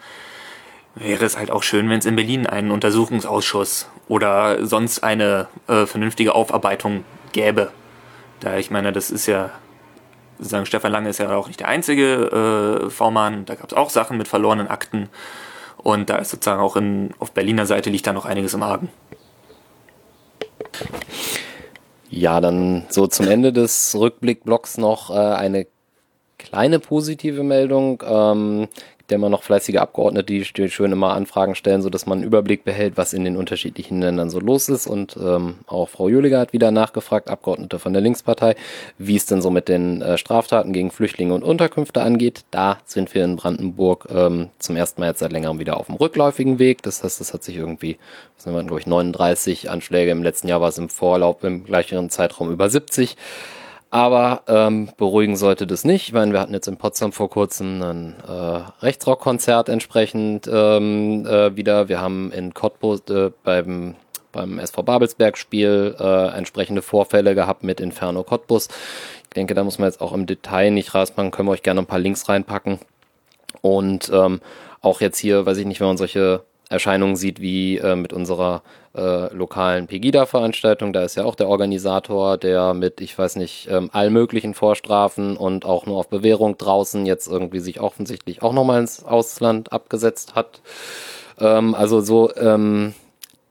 wäre es halt auch schön, wenn es in Berlin einen Untersuchungsausschuss oder sonst eine äh, vernünftige Aufarbeitung gäbe. Da ich meine, das ist ja, sozusagen Stefan Lange ist ja auch nicht der einzige äh, V-Mann, da gab es auch Sachen mit verlorenen Akten und da ist sozusagen auch in, auf Berliner Seite liegt da noch einiges im Argen. Ja, dann so zum Ende des Rückblickblocks noch äh, eine kleine positive Meldung. Ähm, gibt ja immer noch fleißige Abgeordnete, die schön immer Anfragen stellen, so dass man einen Überblick behält, was in den unterschiedlichen Ländern so los ist. Und ähm, auch Frau Jüliger hat wieder nachgefragt, Abgeordnete von der Linkspartei, wie es denn so mit den äh, Straftaten gegen Flüchtlinge und Unterkünfte angeht. Da sind wir in Brandenburg ähm, zum ersten Mal jetzt seit längerem wieder auf dem rückläufigen Weg. Das heißt, es hat sich irgendwie, was sind wir, glaube ich, 39 Anschläge. Im letzten Jahr war es im Vorlauf im gleichen Zeitraum über 70. Aber ähm, beruhigen sollte das nicht. Ich meine, wir hatten jetzt in Potsdam vor kurzem ein äh, Rechtsrockkonzert entsprechend ähm, äh, wieder. Wir haben in Cottbus äh, beim beim SV Babelsberg Spiel äh, entsprechende Vorfälle gehabt mit Inferno Cottbus. Ich denke, da muss man jetzt auch im Detail nicht rausmachen, können wir euch gerne ein paar Links reinpacken. Und ähm, auch jetzt hier, weiß ich nicht, wenn man solche Erscheinungen sieht wie äh, mit unserer äh, lokalen Pegida-Veranstaltung. Da ist ja auch der Organisator, der mit, ich weiß nicht, ähm, allmöglichen Vorstrafen und auch nur auf Bewährung draußen jetzt irgendwie sich offensichtlich auch nochmal ins Ausland abgesetzt hat. Ähm, also so, ähm,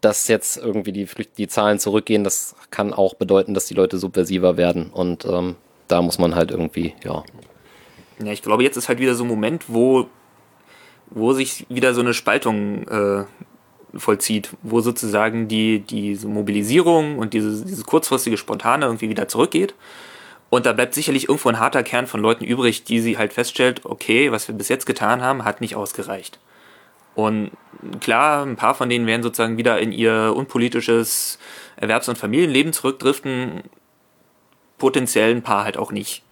dass jetzt irgendwie die, die Zahlen zurückgehen, das kann auch bedeuten, dass die Leute subversiver werden. Und ähm, da muss man halt irgendwie, ja. Ja, ich glaube, jetzt ist halt wieder so ein Moment, wo wo sich wieder so eine Spaltung äh, vollzieht, wo sozusagen die, diese Mobilisierung und dieses, dieses kurzfristige Spontane irgendwie wieder zurückgeht. Und da bleibt sicherlich irgendwo ein harter Kern von Leuten übrig, die sie halt feststellt, okay, was wir bis jetzt getan haben, hat nicht ausgereicht. Und klar, ein paar von denen werden sozusagen wieder in ihr unpolitisches Erwerbs- und Familienleben zurückdriften, potenziell ein paar halt auch nicht.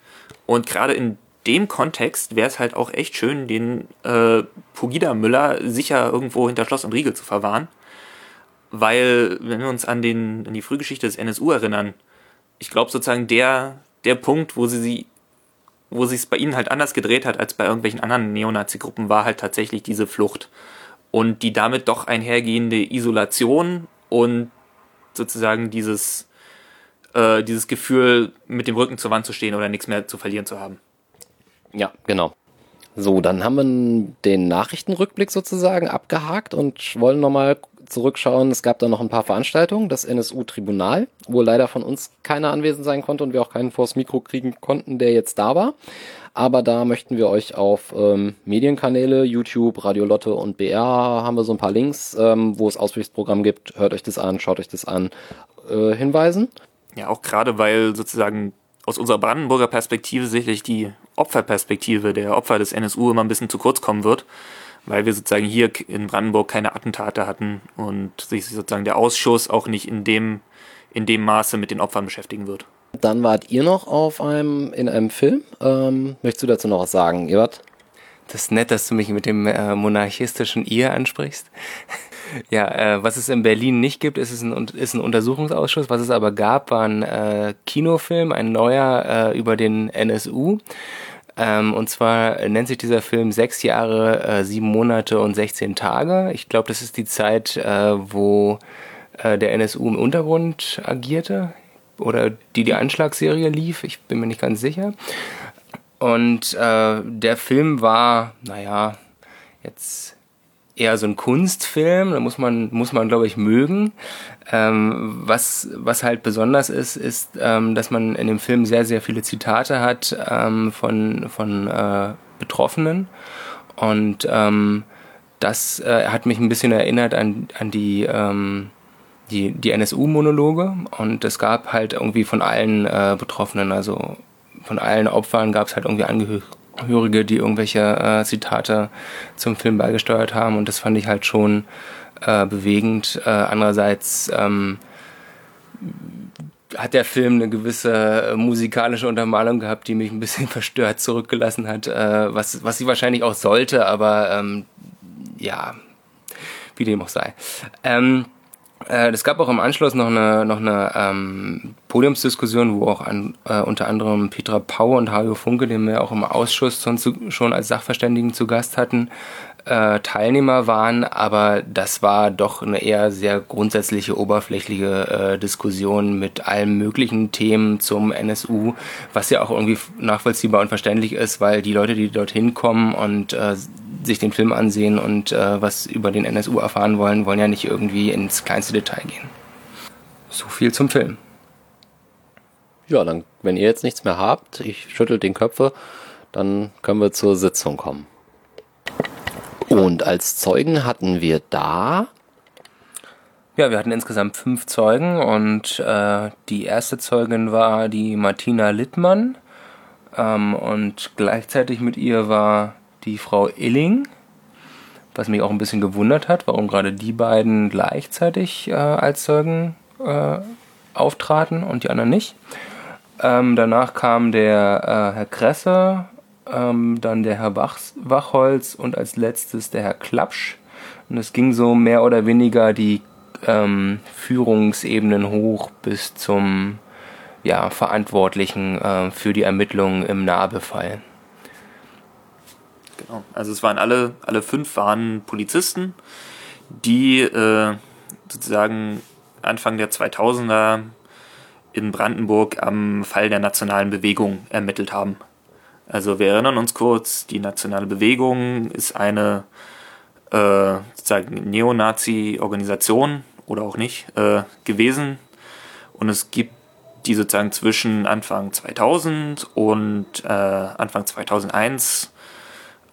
Und gerade in dem Kontext wäre es halt auch echt schön, den äh, Pugida Müller sicher irgendwo hinter Schloss und Riegel zu verwahren. Weil, wenn wir uns an, den, an die Frühgeschichte des NSU erinnern, ich glaube sozusagen der, der Punkt, wo sie sie wo sich es bei ihnen halt anders gedreht hat als bei irgendwelchen anderen Neonazi-Gruppen, war halt tatsächlich diese Flucht. Und die damit doch einhergehende Isolation und sozusagen dieses, äh, dieses Gefühl, mit dem Rücken zur Wand zu stehen oder nichts mehr zu verlieren zu haben. Ja, genau. So, dann haben wir den Nachrichtenrückblick sozusagen abgehakt und wollen nochmal zurückschauen. Es gab da noch ein paar Veranstaltungen, das NSU-Tribunal, wo leider von uns keiner anwesend sein konnte und wir auch keinen vors Mikro kriegen konnten, der jetzt da war. Aber da möchten wir euch auf ähm, Medienkanäle, YouTube, Radio Lotte und BR haben wir so ein paar Links, ähm, wo es Ausbildungsprogramm gibt. Hört euch das an, schaut euch das an, äh, hinweisen. Ja, auch gerade weil sozusagen aus unserer Brandenburger Perspektive sicherlich die Opferperspektive der Opfer des NSU immer ein bisschen zu kurz kommen wird, weil wir sozusagen hier in Brandenburg keine Attentate hatten und sich sozusagen der Ausschuss auch nicht in dem, in dem Maße mit den Opfern beschäftigen wird. Dann wart ihr noch auf einem, in einem Film. Ähm, möchtest du dazu noch was sagen, Ebert? Das ist nett, dass du mich mit dem äh, monarchistischen Ihr ansprichst. Ja, äh, was es in Berlin nicht gibt, ist, ein, ist ein Untersuchungsausschuss. Was es aber gab, war ein äh, Kinofilm, ein neuer äh, über den NSU. Ähm, und zwar nennt sich dieser Film Sechs Jahre, äh, sieben Monate und 16 Tage. Ich glaube, das ist die Zeit, äh, wo äh, der NSU im Untergrund agierte oder die die Anschlagsserie lief. Ich bin mir nicht ganz sicher. Und äh, der Film war, naja, jetzt eher so ein Kunstfilm, da muss man, muss man glaube ich, mögen. Ähm, was, was halt besonders ist, ist, ähm, dass man in dem Film sehr, sehr viele Zitate hat ähm, von, von äh, Betroffenen. Und ähm, das äh, hat mich ein bisschen erinnert an, an die, ähm, die, die NSU-Monologe. Und es gab halt irgendwie von allen äh, Betroffenen, also von allen Opfern gab es halt irgendwie Angehörige Hörige, die irgendwelche äh, Zitate zum Film beigesteuert haben und das fand ich halt schon äh, bewegend. Äh, andererseits ähm, hat der Film eine gewisse äh, musikalische Untermalung gehabt, die mich ein bisschen <laughs> verstört zurückgelassen hat, äh, was, was sie wahrscheinlich auch sollte, aber ähm, ja, wie dem auch sei. Ähm, äh, es gab auch im Anschluss noch eine, noch eine ähm, Podiumsdiskussion, wo auch an, äh, unter anderem Petra Pau und Hajo Funke, den wir auch im Ausschuss schon, schon als Sachverständigen zu Gast hatten, äh, Teilnehmer waren, aber das war doch eine eher sehr grundsätzliche, oberflächliche äh, Diskussion mit allen möglichen Themen zum NSU, was ja auch irgendwie nachvollziehbar und verständlich ist, weil die Leute, die dorthin kommen und äh, sich den Film ansehen und äh, was über den NSU erfahren wollen, wollen ja nicht irgendwie ins kleinste Detail gehen. So viel zum Film. Ja, dann, wenn ihr jetzt nichts mehr habt, ich schüttel den Köpfe, dann können wir zur Sitzung kommen. Und als Zeugen hatten wir da. Ja, wir hatten insgesamt fünf Zeugen und äh, die erste Zeugin war die Martina Littmann ähm, und gleichzeitig mit ihr war die Frau Illing, was mich auch ein bisschen gewundert hat, warum gerade die beiden gleichzeitig äh, als Zeugen äh, auftraten und die anderen nicht. Ähm, danach kam der äh, Herr Kresse, ähm, dann der Herr Wachs, Wachholz und als letztes der Herr Klapsch. Und es ging so mehr oder weniger die ähm, Führungsebenen hoch bis zum ja, Verantwortlichen äh, für die Ermittlungen im Nahbefall. Genau. Also es waren alle, alle fünf waren Polizisten, die äh, sozusagen Anfang der 2000er in Brandenburg am Fall der nationalen Bewegung ermittelt haben. Also wir erinnern uns kurz, die nationale Bewegung ist eine äh, sozusagen Neonazi-Organisation oder auch nicht äh, gewesen. Und es gibt die sozusagen zwischen Anfang 2000 und äh, Anfang 2001 äh,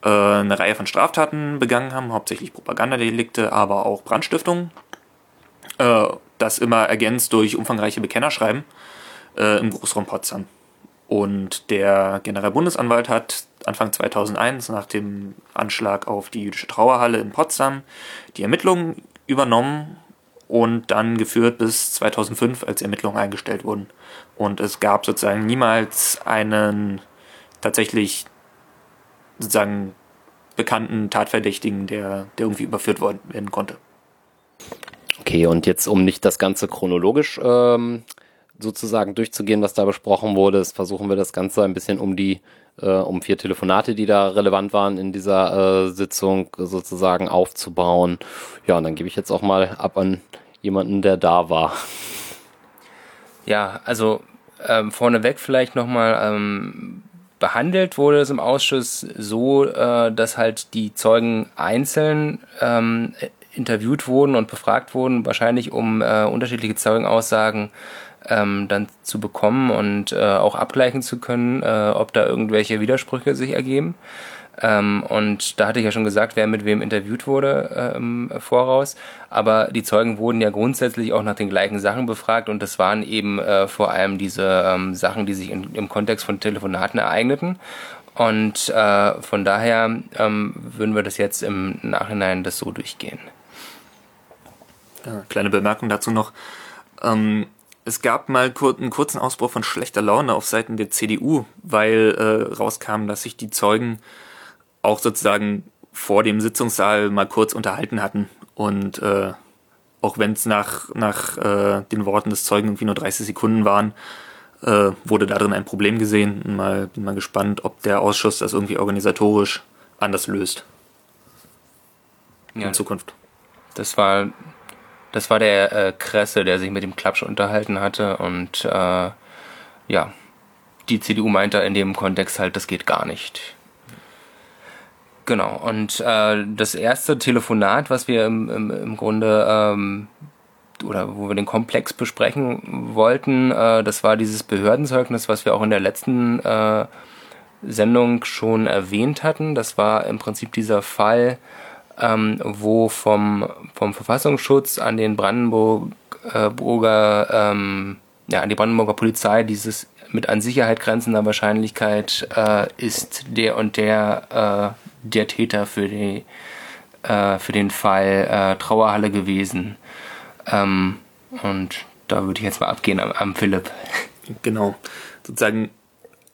eine Reihe von Straftaten begangen haben, hauptsächlich Propagandadelikte, aber auch Brandstiftung. Äh, das immer ergänzt durch umfangreiche Bekennerschreiben äh, im Großraum Potsdam. Und der Generalbundesanwalt hat Anfang 2001 nach dem Anschlag auf die jüdische Trauerhalle in Potsdam die Ermittlungen übernommen und dann geführt bis 2005, als Ermittlungen eingestellt wurden. Und es gab sozusagen niemals einen tatsächlich sozusagen bekannten Tatverdächtigen, der, der irgendwie überführt worden werden konnte. Okay, und jetzt, um nicht das Ganze chronologisch ähm, sozusagen durchzugehen, was da besprochen wurde, versuchen wir das Ganze ein bisschen um die äh, um vier Telefonate, die da relevant waren in dieser äh, Sitzung sozusagen aufzubauen. Ja, und dann gebe ich jetzt auch mal ab an jemanden, der da war. Ja, also ähm, vorneweg vielleicht nochmal ähm, behandelt wurde es im Ausschuss so, äh, dass halt die Zeugen einzeln ähm, interviewt wurden und befragt wurden, wahrscheinlich um äh, unterschiedliche Zeugenaussagen ähm, dann zu bekommen und äh, auch abgleichen zu können, äh, ob da irgendwelche Widersprüche sich ergeben. Ähm, und da hatte ich ja schon gesagt, wer mit wem interviewt wurde ähm, voraus. Aber die Zeugen wurden ja grundsätzlich auch nach den gleichen Sachen befragt und das waren eben äh, vor allem diese ähm, Sachen, die sich in, im Kontext von Telefonaten ereigneten. Und äh, von daher ähm, würden wir das jetzt im Nachhinein das so durchgehen. Kleine Bemerkung dazu noch. Ähm, es gab mal einen kurzen Ausbruch von schlechter Laune auf Seiten der CDU, weil äh, rauskam, dass sich die Zeugen auch sozusagen vor dem Sitzungssaal mal kurz unterhalten hatten. Und äh, auch wenn es nach, nach äh, den Worten des Zeugen irgendwie nur 30 Sekunden waren, äh, wurde darin ein Problem gesehen. Und mal, bin mal gespannt, ob der Ausschuss das irgendwie organisatorisch anders löst. Ja, in Zukunft. Das war, das war der äh, Kresse, der sich mit dem Klapsch unterhalten hatte. Und äh, ja, die CDU meinte in dem Kontext halt, das geht gar nicht. Genau, und äh, das erste Telefonat, was wir im, im, im Grunde ähm, oder wo wir den Komplex besprechen wollten, äh, das war dieses Behördenzeugnis, was wir auch in der letzten äh, Sendung schon erwähnt hatten. Das war im Prinzip dieser Fall, ähm, wo vom, vom Verfassungsschutz an den Brandenburger, ähm, ja, an die Brandenburger Polizei dieses mit an Sicherheit grenzender Wahrscheinlichkeit äh, ist der und der äh, der Täter für, die, äh, für den Fall äh, Trauerhalle gewesen. Ähm, und da würde ich jetzt mal abgehen am, am Philipp. Genau. Sozusagen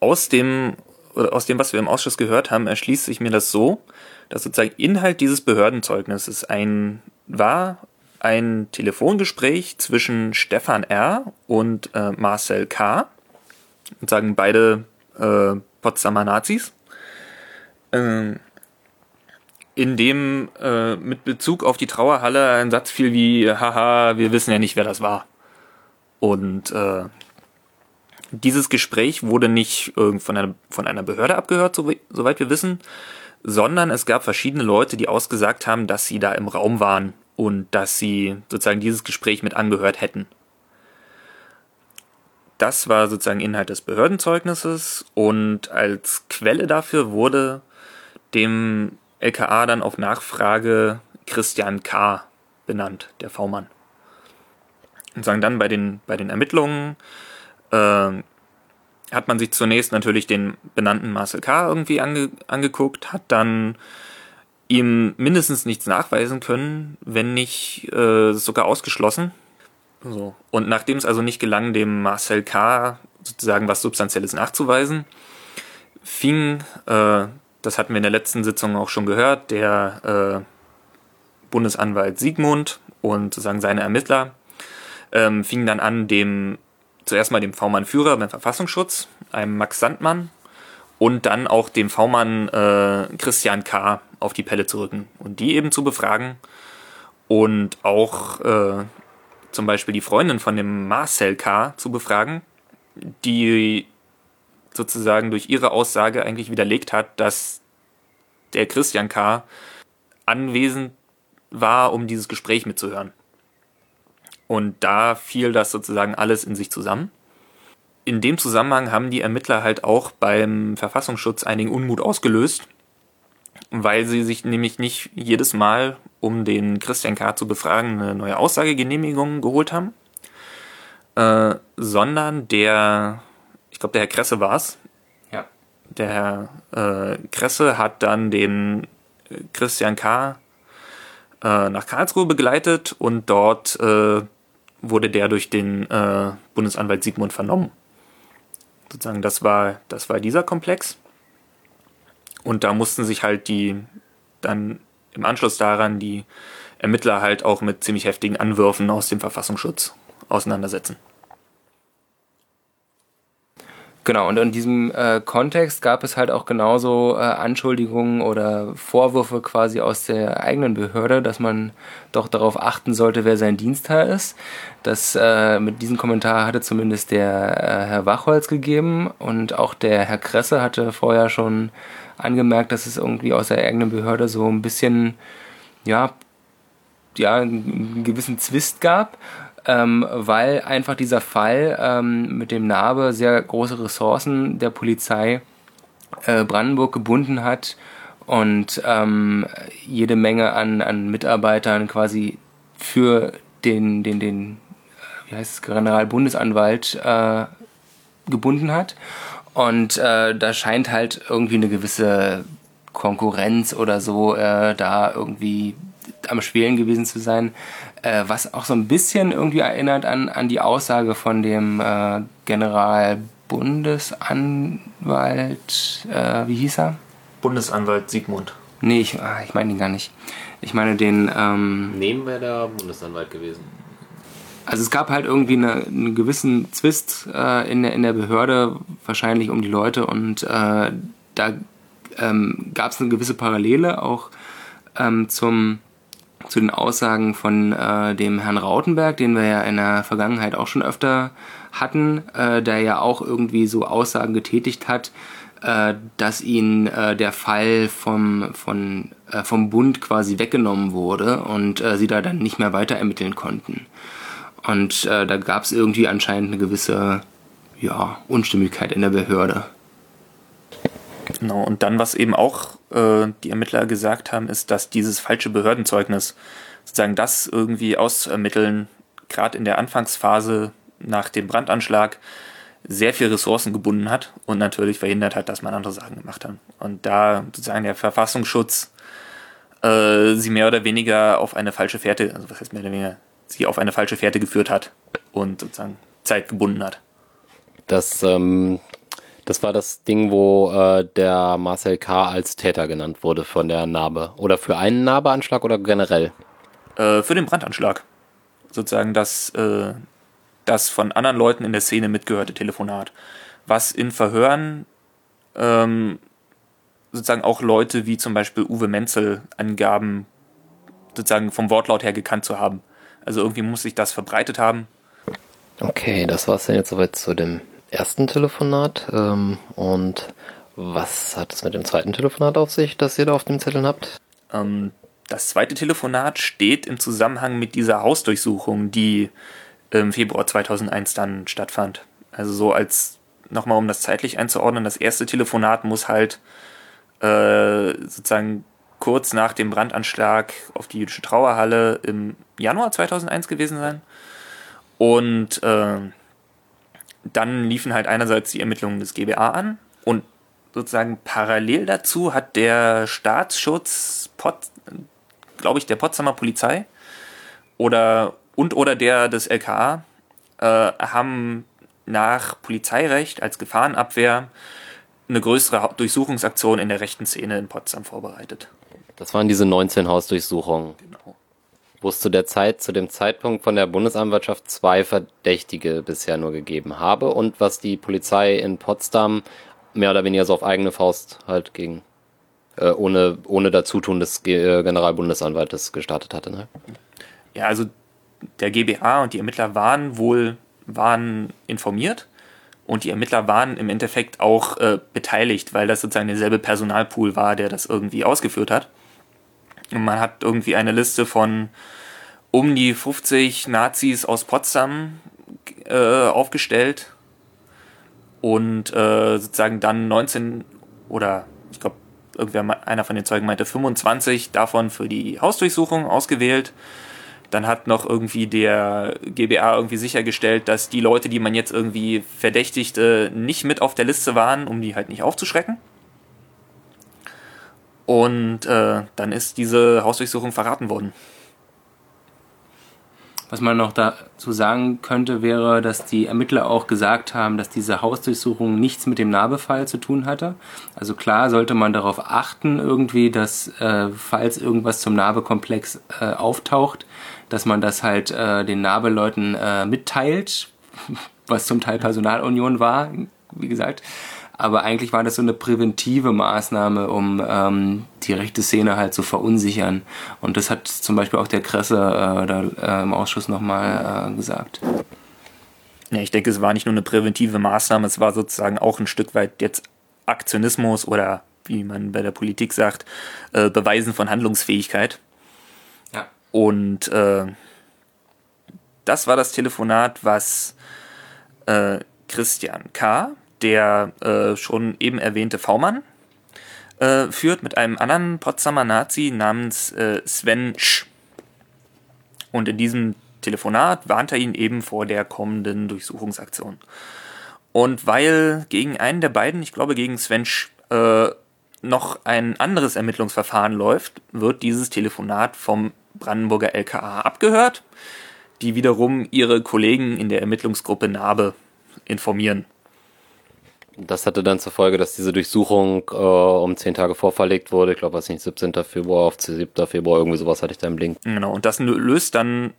aus dem, oder aus dem, was wir im Ausschuss gehört haben, erschließt sich mir das so, dass sozusagen Inhalt dieses Behördenzeugnisses ein, war ein Telefongespräch zwischen Stefan R. und äh, Marcel K. Und sagen beide äh, Potsdamer Nazis. Ähm, in dem äh, mit Bezug auf die Trauerhalle ein Satz fiel wie, haha, wir wissen ja nicht, wer das war. Und äh, dieses Gespräch wurde nicht äh, von, einer, von einer Behörde abgehört, so, soweit wir wissen, sondern es gab verschiedene Leute, die ausgesagt haben, dass sie da im Raum waren und dass sie sozusagen dieses Gespräch mit angehört hätten. Das war sozusagen Inhalt des Behördenzeugnisses und als Quelle dafür wurde dem LKA dann auf Nachfrage Christian K. benannt, der V-Mann. Und sagen dann bei den, bei den Ermittlungen äh, hat man sich zunächst natürlich den benannten Marcel K. irgendwie ange, angeguckt, hat dann ihm mindestens nichts nachweisen können, wenn nicht äh, sogar ausgeschlossen. So. Und nachdem es also nicht gelang, dem Marcel K. sozusagen was Substanzielles nachzuweisen, fing äh, das hatten wir in der letzten Sitzung auch schon gehört, der äh, Bundesanwalt Siegmund und sozusagen seine Ermittler ähm, fingen dann an, dem zuerst mal dem V-Mann-Führer beim Verfassungsschutz, einem Max Sandmann und dann auch den V-Mann äh, Christian K. auf die Pelle zu rücken und die eben zu befragen und auch äh, zum Beispiel die Freundin von dem Marcel K. zu befragen, die sozusagen durch ihre Aussage eigentlich widerlegt hat, dass der Christian K. anwesend war, um dieses Gespräch mitzuhören. Und da fiel das sozusagen alles in sich zusammen. In dem Zusammenhang haben die Ermittler halt auch beim Verfassungsschutz einigen Unmut ausgelöst, weil sie sich nämlich nicht jedes Mal, um den Christian K. zu befragen, eine neue Aussagegenehmigung geholt haben, äh, sondern der, ich glaube, der Herr Kresse war es. Ja. Der Herr äh, Kresse hat dann den Christian K. Äh, nach Karlsruhe begleitet und dort äh, wurde der durch den äh, Bundesanwalt Sigmund vernommen. Sozusagen, das war, das war dieser Komplex. Und da mussten sich halt die dann im Anschluss daran die Ermittler halt auch mit ziemlich heftigen Anwürfen aus dem Verfassungsschutz auseinandersetzen. Genau, und in diesem äh, Kontext gab es halt auch genauso äh, Anschuldigungen oder Vorwürfe quasi aus der eigenen Behörde, dass man doch darauf achten sollte, wer sein Dienstherr ist. Das äh, mit diesem Kommentar hatte zumindest der äh, Herr Wachholz gegeben und auch der Herr Kresse hatte vorher schon angemerkt, dass es irgendwie aus der eigenen Behörde so ein bisschen, ja, ja, einen gewissen Zwist gab ähm, weil einfach dieser Fall ähm, mit dem Narbe sehr große Ressourcen der Polizei äh, Brandenburg gebunden hat und ähm, jede Menge an, an Mitarbeitern quasi für den, den, den wie heißt es, Generalbundesanwalt äh, gebunden hat. Und äh, da scheint halt irgendwie eine gewisse Konkurrenz oder so äh, da irgendwie am Schwelen gewesen zu sein, äh, was auch so ein bisschen irgendwie erinnert an, an die Aussage von dem äh, Generalbundesanwalt, äh, wie hieß er? Bundesanwalt Sigmund. Nee, ich, ah, ich meine ihn gar nicht. Ich meine den. Ähm, Neben wäre der Bundesanwalt gewesen. Also es gab halt irgendwie eine, einen gewissen Zwist äh, in, der, in der Behörde, wahrscheinlich um die Leute und äh, da ähm, gab es eine gewisse Parallele auch ähm, zum zu den Aussagen von äh, dem Herrn Rautenberg, den wir ja in der Vergangenheit auch schon öfter hatten, äh, der ja auch irgendwie so Aussagen getätigt hat, äh, dass ihnen äh, der Fall vom, von, äh, vom Bund quasi weggenommen wurde und äh, sie da dann nicht mehr weiter ermitteln konnten. Und äh, da gab es irgendwie anscheinend eine gewisse ja, Unstimmigkeit in der Behörde. Genau, und dann, was eben auch äh, die Ermittler gesagt haben, ist, dass dieses falsche Behördenzeugnis, sozusagen das irgendwie auszuermitteln, gerade in der Anfangsphase nach dem Brandanschlag, sehr viel Ressourcen gebunden hat und natürlich verhindert hat, dass man andere Sachen gemacht hat. Und da sozusagen der Verfassungsschutz äh, sie mehr oder weniger auf eine falsche Fährte, also was heißt mehr oder weniger, sie auf eine falsche Fährte geführt hat und sozusagen Zeit gebunden hat. Das ähm, das war das Ding, wo äh, der Marcel K. als Täter genannt wurde von der Narbe. Oder für einen Narbeanschlag oder generell? Äh, für den Brandanschlag. Sozusagen das, äh, das von anderen Leuten in der Szene mitgehörte Telefonat. Was in Verhören ähm, sozusagen auch Leute wie zum Beispiel Uwe Menzel angaben, sozusagen vom Wortlaut her gekannt zu haben. Also irgendwie muss sich das verbreitet haben. Okay, das war es denn jetzt soweit zu dem ersten Telefonat. Ähm, und was hat es mit dem zweiten Telefonat auf sich, das ihr da auf dem Zettel habt? Ähm, das zweite Telefonat steht im Zusammenhang mit dieser Hausdurchsuchung, die im Februar 2001 dann stattfand. Also so als, nochmal um das zeitlich einzuordnen, das erste Telefonat muss halt äh, sozusagen kurz nach dem Brandanschlag auf die jüdische Trauerhalle im Januar 2001 gewesen sein. Und äh, dann liefen halt einerseits die Ermittlungen des GBA an und sozusagen parallel dazu hat der Staatsschutz, glaube ich, der Potsdamer Polizei oder und oder der des LKA äh, haben nach Polizeirecht als Gefahrenabwehr eine größere Durchsuchungsaktion in der rechten Szene in Potsdam vorbereitet. Das waren diese 19 Hausdurchsuchungen. Wo es zu der Zeit, zu dem Zeitpunkt von der Bundesanwaltschaft zwei Verdächtige bisher nur gegeben habe und was die Polizei in Potsdam mehr oder weniger so auf eigene Faust halt gegen, äh, ohne, ohne Dazutun des äh, Generalbundesanwaltes gestartet hatte. Ne? Ja, also der GBA und die Ermittler waren wohl waren informiert und die Ermittler waren im Endeffekt auch äh, beteiligt, weil das sozusagen derselbe Personalpool war, der das irgendwie ausgeführt hat. Und man hat irgendwie eine Liste von um die 50 Nazis aus Potsdam äh, aufgestellt und äh, sozusagen dann 19 oder ich glaube, irgendwer, einer von den Zeugen meinte 25 davon für die Hausdurchsuchung ausgewählt. Dann hat noch irgendwie der GBA irgendwie sichergestellt, dass die Leute, die man jetzt irgendwie verdächtigte, nicht mit auf der Liste waren, um die halt nicht aufzuschrecken. Und äh, dann ist diese Hausdurchsuchung verraten worden. Was man noch dazu sagen könnte, wäre, dass die Ermittler auch gesagt haben, dass diese Hausdurchsuchung nichts mit dem Nabefall zu tun hatte. Also klar sollte man darauf achten, irgendwie, dass äh, falls irgendwas zum Nabekomplex äh, auftaucht, dass man das halt äh, den Nabeleuten äh, mitteilt, <laughs> was zum Teil Personalunion war, wie gesagt. Aber eigentlich war das so eine präventive Maßnahme, um ähm, die rechte Szene halt zu verunsichern. Und das hat zum Beispiel auch der Kresse äh, da, äh, im Ausschuss nochmal äh, gesagt. Ja, ich denke, es war nicht nur eine präventive Maßnahme, es war sozusagen auch ein Stück weit jetzt Aktionismus oder wie man bei der Politik sagt, äh, Beweisen von Handlungsfähigkeit. Ja. Und äh, das war das Telefonat, was äh, Christian K., der äh, schon eben erwähnte V-Mann, äh, führt mit einem anderen Potsdamer Nazi namens äh, Sven Sch. Und in diesem Telefonat warnt er ihn eben vor der kommenden Durchsuchungsaktion. Und weil gegen einen der beiden, ich glaube gegen Sven Sch, äh, noch ein anderes Ermittlungsverfahren läuft, wird dieses Telefonat vom Brandenburger LKA abgehört, die wiederum ihre Kollegen in der Ermittlungsgruppe Nabe informieren. Das hatte dann zur Folge, dass diese Durchsuchung äh, um zehn Tage vorverlegt wurde. Ich glaube, was nicht, 17. Februar auf 7. Februar, irgendwie sowas hatte ich da im Link. Genau, und das löst dann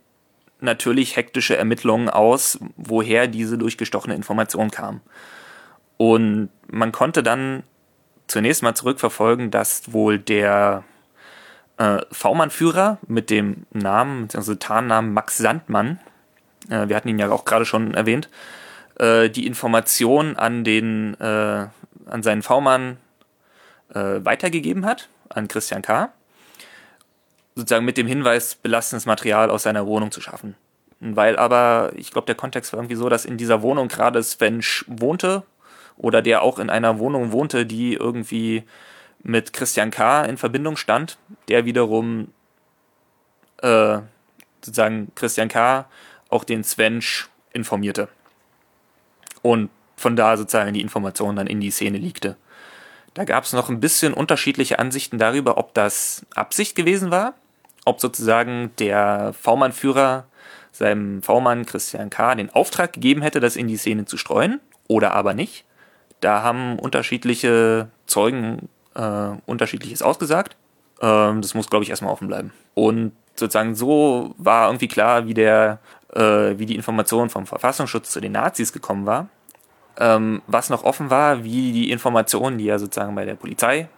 natürlich hektische Ermittlungen aus, woher diese durchgestochene Information kam. Und man konnte dann zunächst mal zurückverfolgen, dass wohl der äh, V-Mann-Führer mit dem Namen, beziehungsweise Tarnnamen Max Sandmann, äh, wir hatten ihn ja auch gerade schon erwähnt, äh, die Information an den, äh, an seinen V-Mann äh, weitergegeben hat, an Christian K sozusagen mit dem Hinweis, belastendes Material aus seiner Wohnung zu schaffen. Weil aber, ich glaube, der Kontext war irgendwie so, dass in dieser Wohnung gerade Sven Sch wohnte oder der auch in einer Wohnung wohnte, die irgendwie mit Christian K. in Verbindung stand, der wiederum äh, sozusagen Christian K. auch den Sven Sch informierte. Und von da sozusagen die Information dann in die Szene liegte. Da gab es noch ein bisschen unterschiedliche Ansichten darüber, ob das Absicht gewesen war, ob sozusagen der V-Mann-Führer seinem V-Mann Christian K. den Auftrag gegeben hätte, das in die Szene zu streuen oder aber nicht. Da haben unterschiedliche Zeugen äh, unterschiedliches ausgesagt. Ähm, das muss, glaube ich, erstmal offen bleiben. Und sozusagen so war irgendwie klar, wie der, äh, wie die Information vom Verfassungsschutz zu den Nazis gekommen war. Ähm, was noch offen war, wie die Information, die ja sozusagen bei der Polizei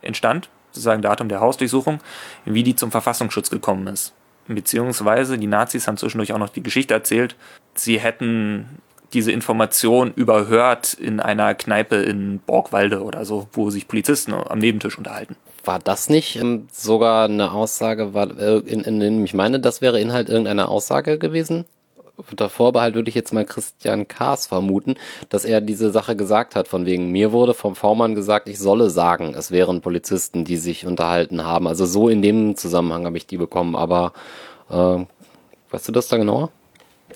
entstand, sozusagen Datum der Hausdurchsuchung, wie die zum Verfassungsschutz gekommen ist. Beziehungsweise die Nazis haben zwischendurch auch noch die Geschichte erzählt, sie hätten diese Information überhört in einer Kneipe in Borgwalde oder so, wo sich Polizisten am Nebentisch unterhalten. War das nicht ähm, sogar eine Aussage, war, äh, in, in, in, ich meine, das wäre Inhalt irgendeiner Aussage gewesen? Unter Vorbehalt würde ich jetzt mal Christian Kaas vermuten, dass er diese Sache gesagt hat, von wegen mir wurde vom V-Mann gesagt, ich solle sagen, es wären Polizisten, die sich unterhalten haben. Also so in dem Zusammenhang habe ich die bekommen, aber äh, weißt du das da genauer?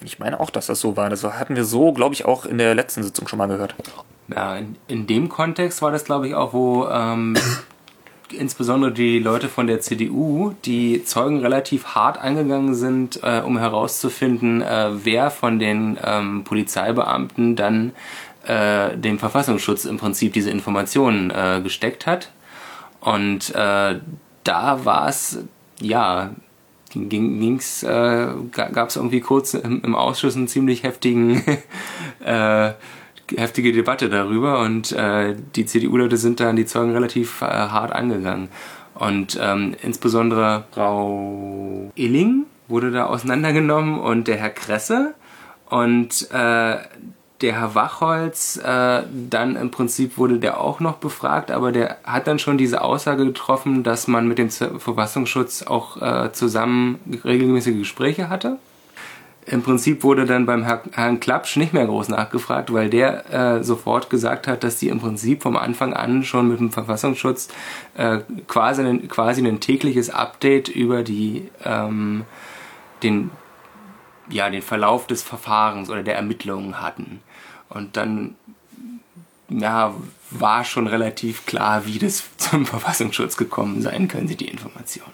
Ich meine auch, dass das so war. Das hatten wir so, glaube ich, auch in der letzten Sitzung schon mal gehört. Ja, in, in dem Kontext war das, glaube ich, auch, wo ähm, insbesondere die Leute von der CDU, die Zeugen relativ hart angegangen sind, äh, um herauszufinden, äh, wer von den ähm, Polizeibeamten dann äh, dem Verfassungsschutz im Prinzip diese Informationen äh, gesteckt hat. Und äh, da war es, ja, ging, ging's, äh, gab es irgendwie kurz im, im Ausschuss einen ziemlich heftigen <laughs> heftige Debatte darüber und äh, die CDU-Leute sind da an die Zeugen relativ äh, hart angegangen. Und ähm, insbesondere Frau Illing wurde da auseinandergenommen und der Herr Kresse. Und äh, der Herr Wachholz, äh, dann im Prinzip wurde der auch noch befragt, aber der hat dann schon diese Aussage getroffen, dass man mit dem Verfassungsschutz auch äh, zusammen regelmäßige Gespräche hatte. Im Prinzip wurde dann beim Herr, Herrn Klapsch nicht mehr groß nachgefragt, weil der äh, sofort gesagt hat, dass die im Prinzip vom Anfang an schon mit dem Verfassungsschutz äh, quasi, ein, quasi ein tägliches Update über die, ähm, den, ja, den Verlauf des Verfahrens oder der Ermittlungen hatten. Und dann ja, war schon relativ klar, wie das <laughs> zum Verfassungsschutz gekommen sein könnte, die Information.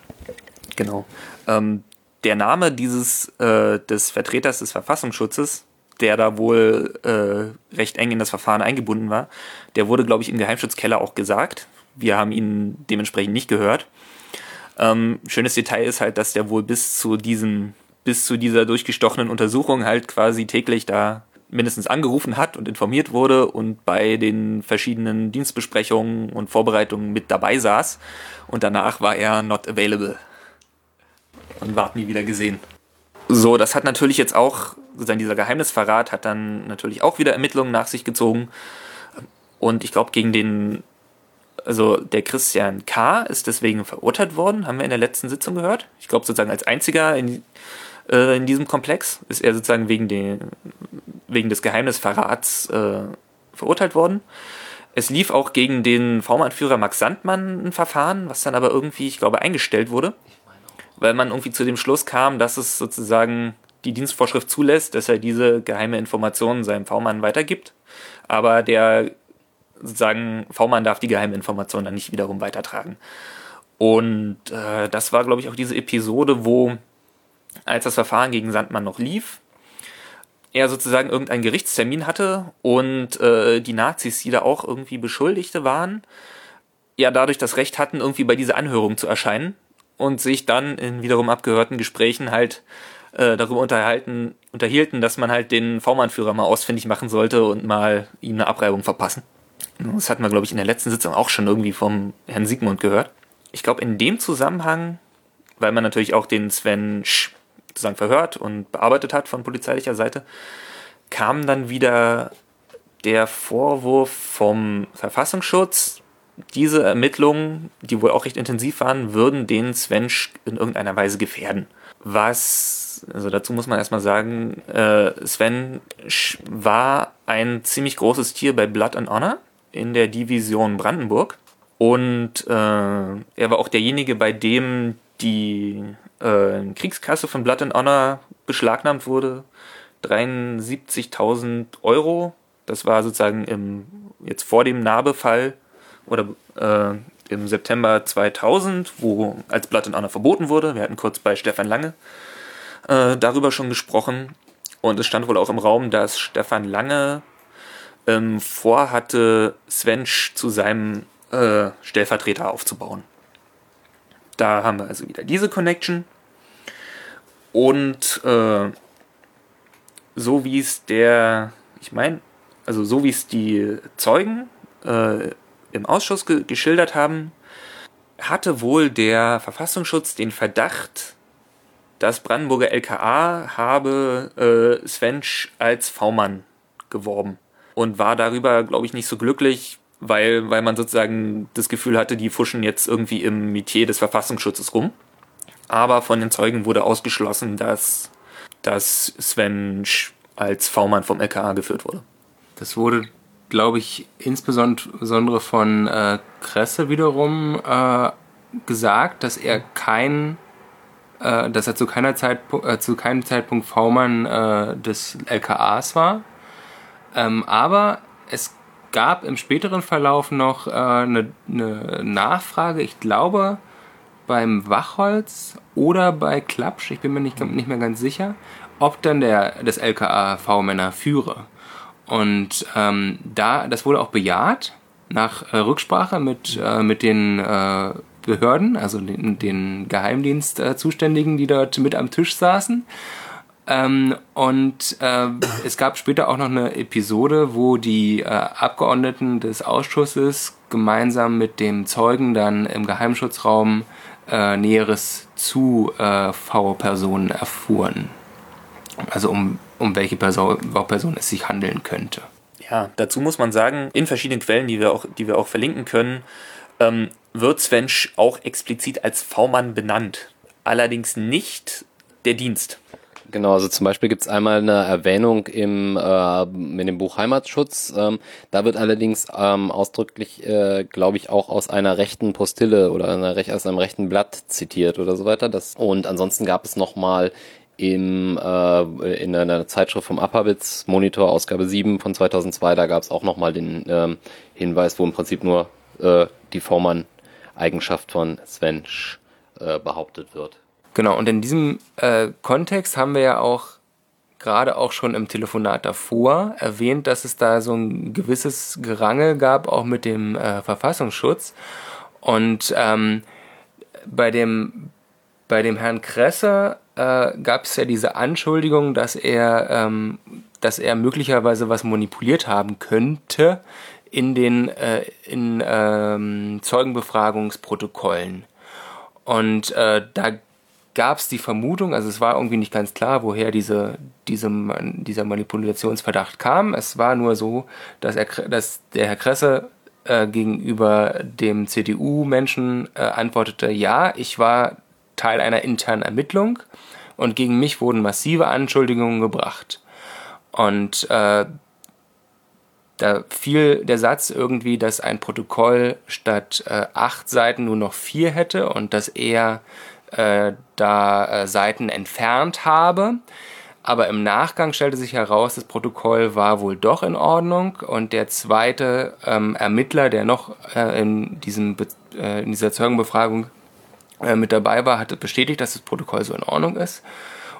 Genau. Ähm, der Name dieses äh, des Vertreters des Verfassungsschutzes, der da wohl äh, recht eng in das Verfahren eingebunden war, der wurde, glaube ich, im Geheimschutzkeller auch gesagt. Wir haben ihn dementsprechend nicht gehört. Ähm, schönes Detail ist halt, dass der wohl bis zu diesem, bis zu dieser durchgestochenen Untersuchung halt quasi täglich da mindestens angerufen hat und informiert wurde und bei den verschiedenen Dienstbesprechungen und Vorbereitungen mit dabei saß. Und danach war er not available und ward nie wieder gesehen. So, das hat natürlich jetzt auch, sozusagen dieser Geheimnisverrat hat dann natürlich auch wieder Ermittlungen nach sich gezogen. Und ich glaube, gegen den, also der Christian K. ist deswegen verurteilt worden, haben wir in der letzten Sitzung gehört. Ich glaube, sozusagen als einziger in, äh, in diesem Komplex ist er sozusagen wegen, den, wegen des Geheimnisverrats äh, verurteilt worden. Es lief auch gegen den V-Anführer Max Sandmann ein Verfahren, was dann aber irgendwie, ich glaube, eingestellt wurde weil man irgendwie zu dem Schluss kam, dass es sozusagen die Dienstvorschrift zulässt, dass er diese geheime Informationen seinem V-Mann weitergibt. Aber der sozusagen V-Mann darf die geheime Information dann nicht wiederum weitertragen. Und äh, das war, glaube ich, auch diese Episode, wo, als das Verfahren gegen Sandmann noch lief, er sozusagen irgendeinen Gerichtstermin hatte und äh, die Nazis, die da auch irgendwie Beschuldigte waren, ja dadurch das Recht hatten, irgendwie bei dieser Anhörung zu erscheinen und sich dann in wiederum abgehörten Gesprächen halt äh, darüber unterhalten, unterhielten, dass man halt den V-Mann-Führer mal ausfindig machen sollte und mal ihm eine Abreibung verpassen. Das hatten wir, glaube ich, in der letzten Sitzung auch schon irgendwie vom Herrn Siegmund gehört. Ich glaube, in dem Zusammenhang, weil man natürlich auch den Sven Sch sozusagen verhört und bearbeitet hat von polizeilicher Seite, kam dann wieder der Vorwurf vom Verfassungsschutz, diese Ermittlungen, die wohl auch recht intensiv waren, würden den Sven in irgendeiner Weise gefährden. Was, also dazu muss man erstmal sagen, äh, Sven war ein ziemlich großes Tier bei Blood and Honor in der Division Brandenburg. Und äh, er war auch derjenige, bei dem die äh, Kriegskasse von Blood and Honor beschlagnahmt wurde. 73.000 Euro. Das war sozusagen im, jetzt vor dem Nabefall oder äh, im September 2000, wo als Blood and Honor verboten wurde. Wir hatten kurz bei Stefan Lange äh, darüber schon gesprochen. Und es stand wohl auch im Raum, dass Stefan Lange ähm, vorhatte, Svensch zu seinem äh, Stellvertreter aufzubauen. Da haben wir also wieder diese Connection. Und äh, so wie es der, ich meine, also so wie es die Zeugen äh, im Ausschuss ge geschildert haben, hatte wohl der Verfassungsschutz den Verdacht, das Brandenburger LKA habe äh, Svensch als V-Mann geworben und war darüber, glaube ich, nicht so glücklich, weil, weil man sozusagen das Gefühl hatte, die fuschen jetzt irgendwie im Metier des Verfassungsschutzes rum. Aber von den Zeugen wurde ausgeschlossen, dass, dass Svensch als V-Mann vom LKA geführt wurde. Das wurde glaube ich, insbesondere von äh, Kresse wiederum äh, gesagt, dass er kein, äh, dass er zu keiner Zeitpunkt, äh, zu keinem Zeitpunkt V-Mann äh, des LKAs war. Ähm, aber es gab im späteren Verlauf noch eine äh, ne Nachfrage, ich glaube beim Wachholz oder bei Klapsch, ich bin mir nicht, nicht mehr ganz sicher, ob dann der das LKA V-Männer führe. Und ähm, da, das wurde auch bejaht nach äh, Rücksprache mit, äh, mit den äh, Behörden, also den, den Geheimdienstzuständigen, die dort mit am Tisch saßen. Ähm, und äh, es gab später auch noch eine Episode, wo die äh, Abgeordneten des Ausschusses gemeinsam mit dem Zeugen dann im Geheimschutzraum äh, Näheres zu äh, V-Personen erfuhren. Also um, um welche Person, Person es sich handeln könnte. Ja, dazu muss man sagen, in verschiedenen Quellen, die wir auch, die wir auch verlinken können, ähm, wird Svensch auch explizit als V-Mann benannt. Allerdings nicht der Dienst. Genau, also zum Beispiel gibt es einmal eine Erwähnung im, äh, in dem Buch Heimatschutz. Ähm, da wird allerdings ähm, ausdrücklich, äh, glaube ich, auch aus einer rechten Postille oder einer, aus einem rechten Blatt zitiert oder so weiter. Das, und ansonsten gab es nochmal im, äh, in einer Zeitschrift vom Appabitz Monitor Ausgabe 7 von 2002, da gab es auch nochmal den ähm, Hinweis, wo im Prinzip nur äh, die Vormann-Eigenschaft von Svensch äh, behauptet wird. Genau, und in diesem äh, Kontext haben wir ja auch gerade auch schon im Telefonat davor erwähnt, dass es da so ein gewisses Gerangel gab, auch mit dem äh, Verfassungsschutz. Und ähm, bei dem bei dem Herrn Kresse äh, gab es ja diese Anschuldigung, dass er, ähm, dass er möglicherweise was manipuliert haben könnte in den äh, in, ähm, Zeugenbefragungsprotokollen. Und äh, da gab es die Vermutung, also es war irgendwie nicht ganz klar, woher diese, diese, dieser Manipulationsverdacht kam. Es war nur so, dass, er, dass der Herr Kresse äh, gegenüber dem CDU-Menschen äh, antwortete, ja, ich war Teil einer internen Ermittlung und gegen mich wurden massive Anschuldigungen gebracht. Und äh, da fiel der Satz irgendwie, dass ein Protokoll statt äh, acht Seiten nur noch vier hätte und dass er äh, da äh, Seiten entfernt habe. Aber im Nachgang stellte sich heraus, das Protokoll war wohl doch in Ordnung und der zweite ähm, Ermittler, der noch äh, in, diesem, äh, in dieser Zeugenbefragung äh, mit dabei war, hatte bestätigt, dass das Protokoll so in Ordnung ist.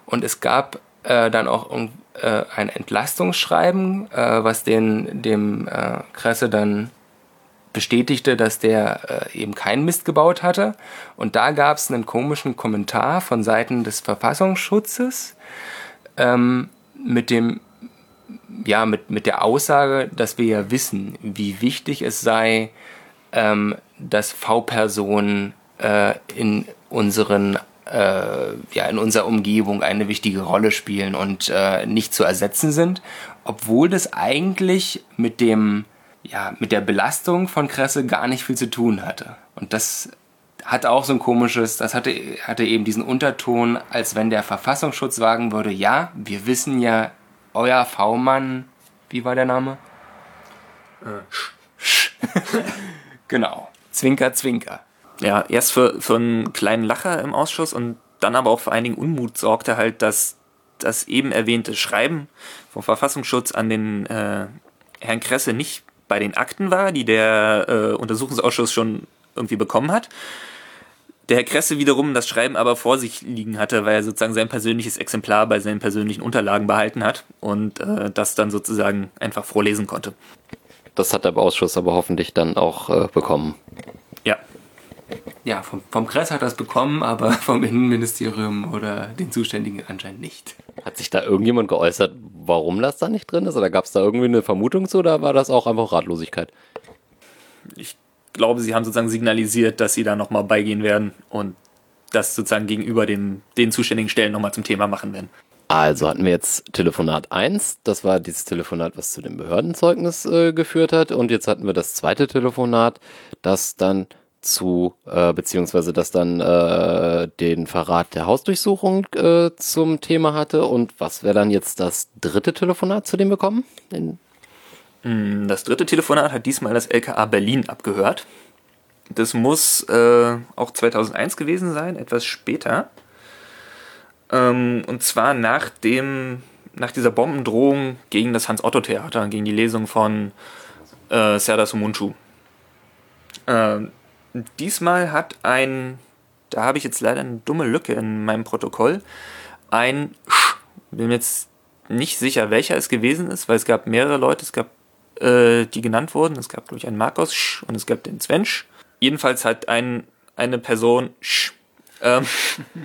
Und es gab äh, dann auch äh, ein Entlastungsschreiben, äh, was den, dem äh, Kresse dann bestätigte, dass der äh, eben keinen Mist gebaut hatte. Und da gab es einen komischen Kommentar von Seiten des Verfassungsschutzes ähm, mit dem ja, mit, mit der Aussage, dass wir ja wissen, wie wichtig es sei, ähm, dass V-Personen äh, in unseren äh, ja, in unserer Umgebung eine wichtige Rolle spielen und äh, nicht zu ersetzen sind, obwohl das eigentlich mit dem ja, mit der Belastung von Kresse gar nicht viel zu tun hatte. Und das hat auch so ein komisches, das hatte, hatte eben diesen Unterton, als wenn der Verfassungsschutz sagen würde, ja, wir wissen ja, euer V-Mann, wie war der Name? Äh. <laughs> genau. Zwinker, zwinker. Ja, erst für, für einen kleinen Lacher im Ausschuss und dann aber auch für einigen Unmut sorgte halt, dass das eben erwähnte Schreiben vom Verfassungsschutz an den äh, Herrn Kresse nicht bei den Akten war, die der äh, Untersuchungsausschuss schon irgendwie bekommen hat. Der Herr Kresse wiederum das Schreiben aber vor sich liegen hatte, weil er sozusagen sein persönliches Exemplar bei seinen persönlichen Unterlagen behalten hat und äh, das dann sozusagen einfach vorlesen konnte. Das hat der Ausschuss aber hoffentlich dann auch äh, bekommen. Ja. Ja, vom, vom Kress hat das bekommen, aber <laughs> vom Innenministerium oder den Zuständigen anscheinend nicht. Hat sich da irgendjemand geäußert, warum das da nicht drin ist? Oder gab es da irgendwie eine Vermutung zu oder war das auch einfach Ratlosigkeit? Ich glaube, sie haben sozusagen signalisiert, dass sie da nochmal beigehen werden und das sozusagen gegenüber den, den zuständigen Stellen nochmal zum Thema machen werden. Also hatten wir jetzt Telefonat 1, das war dieses Telefonat, was zu dem Behördenzeugnis äh, geführt hat. Und jetzt hatten wir das zweite Telefonat, das dann zu, äh, beziehungsweise das dann äh, den Verrat der Hausdurchsuchung äh, zum Thema hatte. Und was wäre dann jetzt das dritte Telefonat, zu dem wir kommen? In mm, das dritte Telefonat hat diesmal das LKA Berlin abgehört. Das muss äh, auch 2001 gewesen sein, etwas später. Ähm, und zwar nach dem, nach dieser Bombendrohung gegen das Hans-Otto-Theater, gegen die Lesung von äh, Serdar Sumunchu. Ähm, diesmal hat ein, da habe ich jetzt leider eine dumme Lücke in meinem Protokoll, ein Sch, bin mir jetzt nicht sicher, welcher es gewesen ist, weil es gab mehrere Leute, es gab, äh, die genannt wurden. Es gab, glaube ich, einen Markus Sch und es gab den Svensch. Jedenfalls hat ein, eine Person Sch, ähm,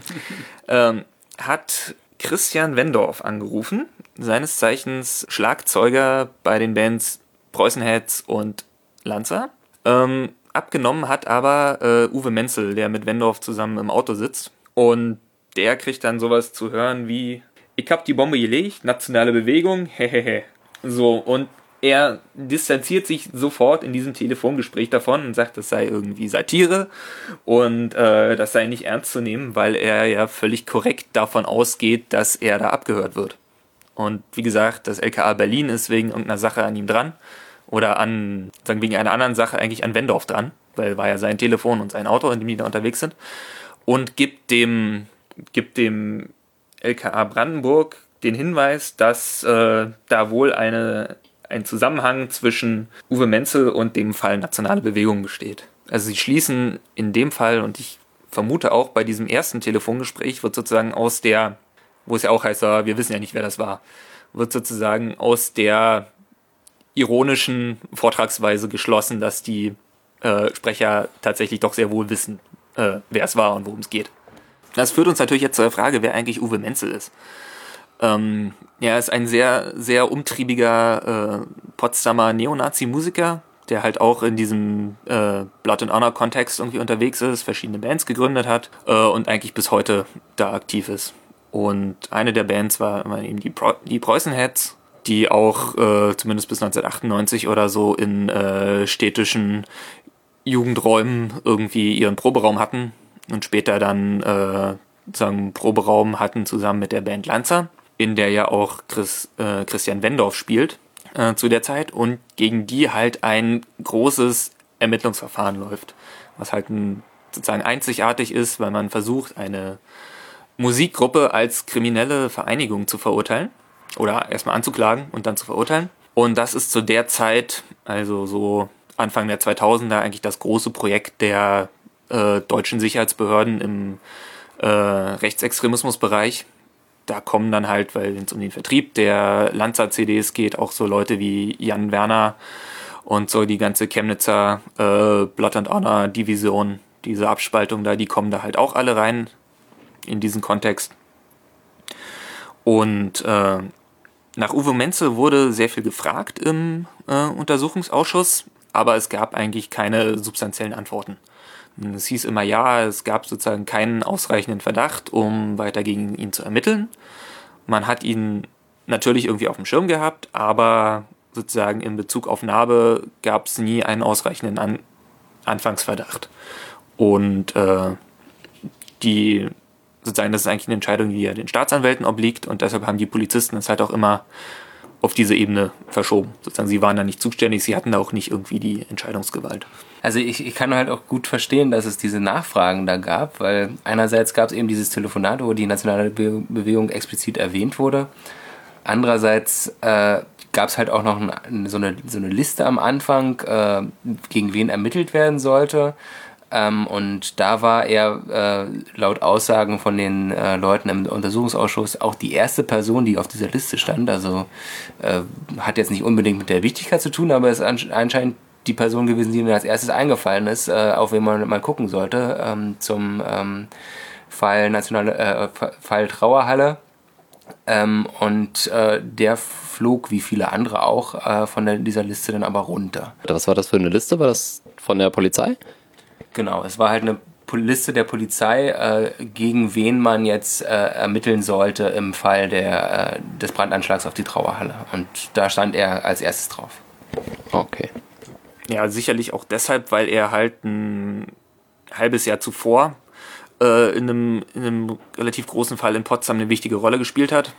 <laughs> ähm, hat Christian Wendorf angerufen, seines Zeichens Schlagzeuger bei den Bands Preußenheads und Lanza. Ähm, abgenommen hat aber äh, Uwe Menzel, der mit Wendorf zusammen im Auto sitzt. Und der kriegt dann sowas zu hören wie, ich hab die Bombe gelegt, nationale Bewegung, <laughs> hehehe. So, und er distanziert sich sofort in diesem Telefongespräch davon und sagt, das sei irgendwie Satire und äh, das sei nicht ernst zu nehmen, weil er ja völlig korrekt davon ausgeht, dass er da abgehört wird. Und wie gesagt, das LKA Berlin ist wegen irgendeiner Sache an ihm dran oder an, sagen wegen einer anderen Sache eigentlich an Wendorf dran, weil war ja sein Telefon und sein Auto, in dem die da unterwegs sind und gibt dem, gibt dem LKA Brandenburg den Hinweis, dass äh, da wohl eine ein Zusammenhang zwischen Uwe Menzel und dem Fall Nationale Bewegung besteht. Also sie schließen in dem Fall, und ich vermute auch bei diesem ersten Telefongespräch, wird sozusagen aus der, wo es ja auch heißt, wir wissen ja nicht, wer das war, wird sozusagen aus der ironischen Vortragsweise geschlossen, dass die äh, Sprecher tatsächlich doch sehr wohl wissen, äh, wer es war und worum es geht. Das führt uns natürlich jetzt zur Frage, wer eigentlich Uwe Menzel ist. Ähm, er ist ein sehr, sehr umtriebiger äh, Potsdamer Neonazi-Musiker, der halt auch in diesem äh, Blood and Honor Kontext irgendwie unterwegs ist, verschiedene Bands gegründet hat äh, und eigentlich bis heute da aktiv ist. Und eine der Bands war eben die, Pro die Preußenheads, die auch äh, zumindest bis 1998 oder so in äh, städtischen Jugendräumen irgendwie ihren Proberaum hatten und später dann äh, sozusagen Proberaum hatten zusammen mit der Band Lanza in der ja auch Chris, äh, Christian Wendorf spielt äh, zu der Zeit und gegen die halt ein großes Ermittlungsverfahren läuft, was halt ein, sozusagen einzigartig ist, weil man versucht, eine Musikgruppe als kriminelle Vereinigung zu verurteilen oder erstmal anzuklagen und dann zu verurteilen. Und das ist zu der Zeit, also so Anfang der 2000er, eigentlich das große Projekt der äh, deutschen Sicherheitsbehörden im äh, Rechtsextremismusbereich, da kommen dann halt, weil es um den Vertrieb der Lanza-CDs geht, auch so Leute wie Jan Werner und so die ganze Chemnitzer äh, Blood and Honor Division, diese Abspaltung da, die kommen da halt auch alle rein in diesen Kontext. Und äh, nach Uwe Menze wurde sehr viel gefragt im äh, Untersuchungsausschuss, aber es gab eigentlich keine substanziellen Antworten. Es hieß immer, ja, es gab sozusagen keinen ausreichenden Verdacht, um weiter gegen ihn zu ermitteln. Man hat ihn natürlich irgendwie auf dem Schirm gehabt, aber sozusagen in Bezug auf Narbe gab es nie einen ausreichenden An Anfangsverdacht. Und äh, die sozusagen, das ist eigentlich eine Entscheidung, die ja den Staatsanwälten obliegt und deshalb haben die Polizisten es halt auch immer auf diese Ebene verschoben. Sozusagen, sie waren da nicht zuständig, sie hatten da auch nicht irgendwie die Entscheidungsgewalt. Also ich, ich kann halt auch gut verstehen, dass es diese Nachfragen da gab, weil einerseits gab es eben dieses Telefonat, wo die nationale Be Bewegung explizit erwähnt wurde. Andererseits äh, gab es halt auch noch ein, so, eine, so eine Liste am Anfang, äh, gegen wen ermittelt werden sollte. Ähm, und da war er äh, laut Aussagen von den äh, Leuten im Untersuchungsausschuss auch die erste Person, die auf dieser Liste stand. Also äh, hat jetzt nicht unbedingt mit der Wichtigkeit zu tun, aber ist anscheinend die Person gewesen, die mir als erstes eingefallen ist, äh, auf wen man mal gucken sollte, ähm, zum ähm, Fall nationale äh, Fall Trauerhalle. Ähm, und äh, der flog wie viele andere auch von der, dieser Liste dann aber runter. Was war das für eine Liste? War das von der Polizei? Genau, es war halt eine Liste der Polizei, äh, gegen wen man jetzt äh, ermitteln sollte im Fall der, äh, des Brandanschlags auf die Trauerhalle. Und da stand er als erstes drauf. Okay. Ja, sicherlich auch deshalb, weil er halt ein halbes Jahr zuvor äh, in, einem, in einem relativ großen Fall in Potsdam eine wichtige Rolle gespielt hat.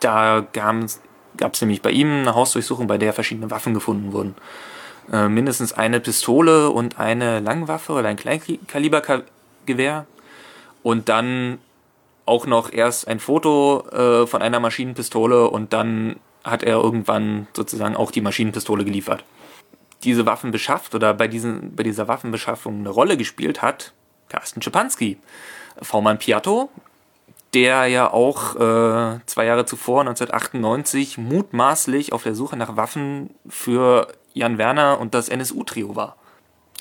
Da gab es nämlich bei ihm eine Hausdurchsuchung, bei der verschiedene Waffen gefunden wurden. Äh, mindestens eine Pistole und eine Langwaffe oder ein Kleinkalibergewehr. Und dann auch noch erst ein Foto äh, von einer Maschinenpistole und dann hat er irgendwann sozusagen auch die Maschinenpistole geliefert diese Waffen beschafft oder bei, diesen, bei dieser Waffenbeschaffung eine Rolle gespielt hat, Carsten Schipanski, V-Mann Piatto, der ja auch äh, zwei Jahre zuvor, 1998, mutmaßlich auf der Suche nach Waffen für Jan Werner und das NSU-Trio war.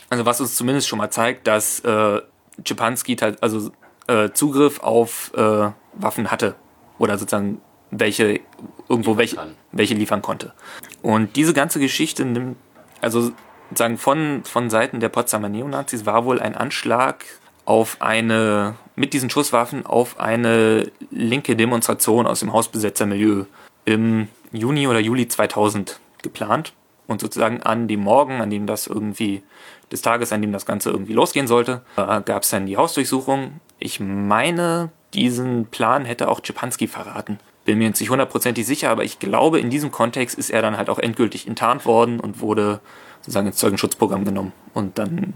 Also was uns zumindest schon mal zeigt, dass äh, Schipanski also äh, Zugriff auf äh, Waffen hatte oder sozusagen welche irgendwo welche, welche liefern konnte. Und diese ganze Geschichte nimmt, also sozusagen von, von Seiten der Potsdamer Neonazis war wohl ein Anschlag auf eine, mit diesen Schusswaffen auf eine linke Demonstration aus dem Hausbesetzermilieu im Juni oder Juli 2000 geplant. Und sozusagen an dem Morgen, an dem das irgendwie, des Tages, an dem das Ganze irgendwie losgehen sollte, äh, gab es dann die Hausdurchsuchung. Ich meine, diesen Plan hätte auch Czepanski verraten. Bin mir jetzt nicht hundertprozentig sicher, aber ich glaube, in diesem Kontext ist er dann halt auch endgültig enttarnt worden und wurde sozusagen ins Zeugenschutzprogramm genommen. Und dann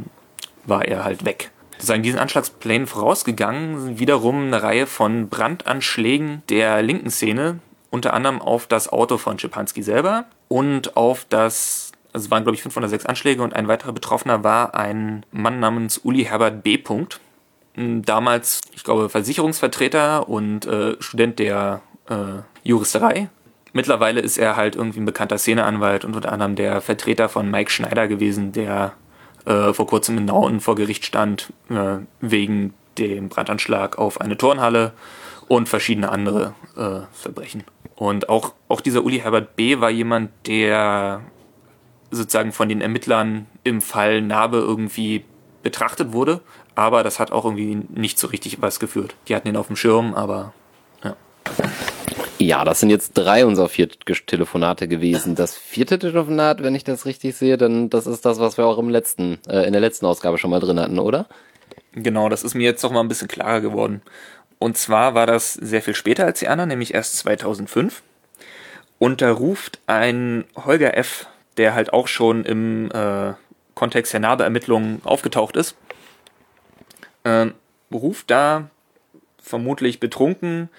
war er halt weg. Sozusagen diesen Anschlagsplänen vorausgegangen sind wiederum eine Reihe von Brandanschlägen der linken Szene, unter anderem auf das Auto von Schipanski selber und auf das, also es waren glaube ich fünf oder sechs Anschläge und ein weiterer Betroffener war ein Mann namens Uli Herbert B. Damals, ich glaube, Versicherungsvertreter und äh, Student der äh, Juristerei. Mittlerweile ist er halt irgendwie ein bekannter Szeneanwalt und unter anderem der Vertreter von Mike Schneider gewesen, der äh, vor kurzem in Nauen vor Gericht stand äh, wegen dem Brandanschlag auf eine Turnhalle und verschiedene andere äh, Verbrechen. Und auch, auch dieser Uli Herbert B. war jemand, der sozusagen von den Ermittlern im Fall Narbe irgendwie betrachtet wurde, aber das hat auch irgendwie nicht so richtig was geführt. Die hatten ihn auf dem Schirm, aber ja. Ja, das sind jetzt drei unserer vier Telefonate gewesen. Das vierte Telefonat, wenn ich das richtig sehe, dann das ist das, was wir auch im letzten, äh, in der letzten Ausgabe schon mal drin hatten, oder? Genau, das ist mir jetzt noch mal ein bisschen klarer geworden. Und zwar war das sehr viel später als die anderen, nämlich erst 2005. Und da ruft ein Holger F., der halt auch schon im äh, Kontext der Narbeermittlungen aufgetaucht ist, äh, ruft da vermutlich betrunken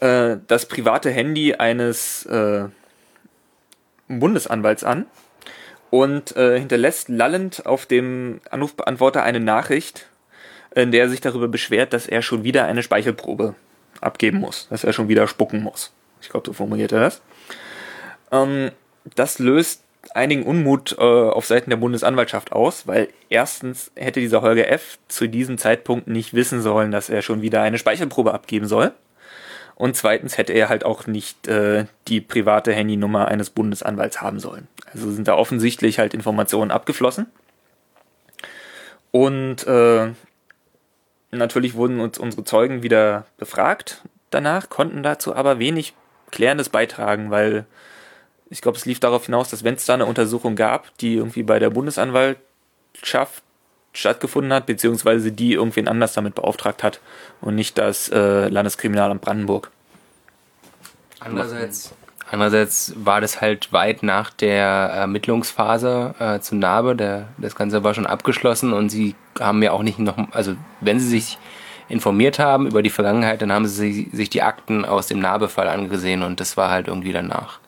äh, das private Handy eines äh, Bundesanwalts an und äh, hinterlässt lallend auf dem Anrufbeantworter eine Nachricht, in der er sich darüber beschwert, dass er schon wieder eine Speichelprobe abgeben muss, dass er schon wieder spucken muss. Ich glaube, so formuliert er das. Ähm, das löst einigen Unmut äh, auf Seiten der Bundesanwaltschaft aus, weil erstens hätte dieser Holger F. zu diesem Zeitpunkt nicht wissen sollen, dass er schon wieder eine Speichelprobe abgeben soll. Und zweitens hätte er halt auch nicht äh, die private Handynummer eines Bundesanwalts haben sollen. Also sind da offensichtlich halt Informationen abgeflossen. Und äh, natürlich wurden uns unsere Zeugen wieder befragt danach, konnten dazu aber wenig Klärendes beitragen, weil ich glaube, es lief darauf hinaus, dass wenn es da eine Untersuchung gab, die irgendwie bei der Bundesanwaltschaft stattgefunden hat, beziehungsweise die irgendwen anders damit beauftragt hat und nicht das äh, Landeskriminalamt Brandenburg. Andererseits, andererseits war das halt weit nach der Ermittlungsphase äh, zu Narbe. Der, das Ganze war schon abgeschlossen und sie haben ja auch nicht noch, also wenn sie sich informiert haben über die Vergangenheit, dann haben sie sich die Akten aus dem Narbe-Fall angesehen und das war halt irgendwie danach.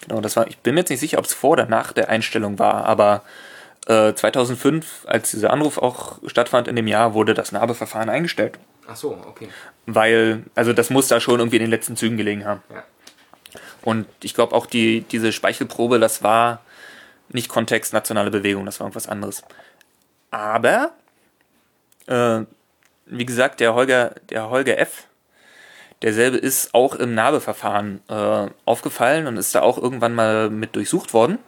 Genau, das war, ich bin mir jetzt nicht sicher, ob es vor oder nach der Einstellung war, aber 2005, äh, als dieser Anruf auch stattfand in dem Jahr, wurde das Narbeverfahren eingestellt. Ach so, okay. Weil, also das muss da schon irgendwie in den letzten Zügen gelegen haben. Ja. Und ich glaube auch die, diese Speichelprobe, das war nicht Kontext nationale Bewegung, das war irgendwas anderes. Aber, äh, wie gesagt, der Holger, der Holger F., derselbe ist auch im Narbeverfahren äh, aufgefallen und ist da auch irgendwann mal mit durchsucht worden.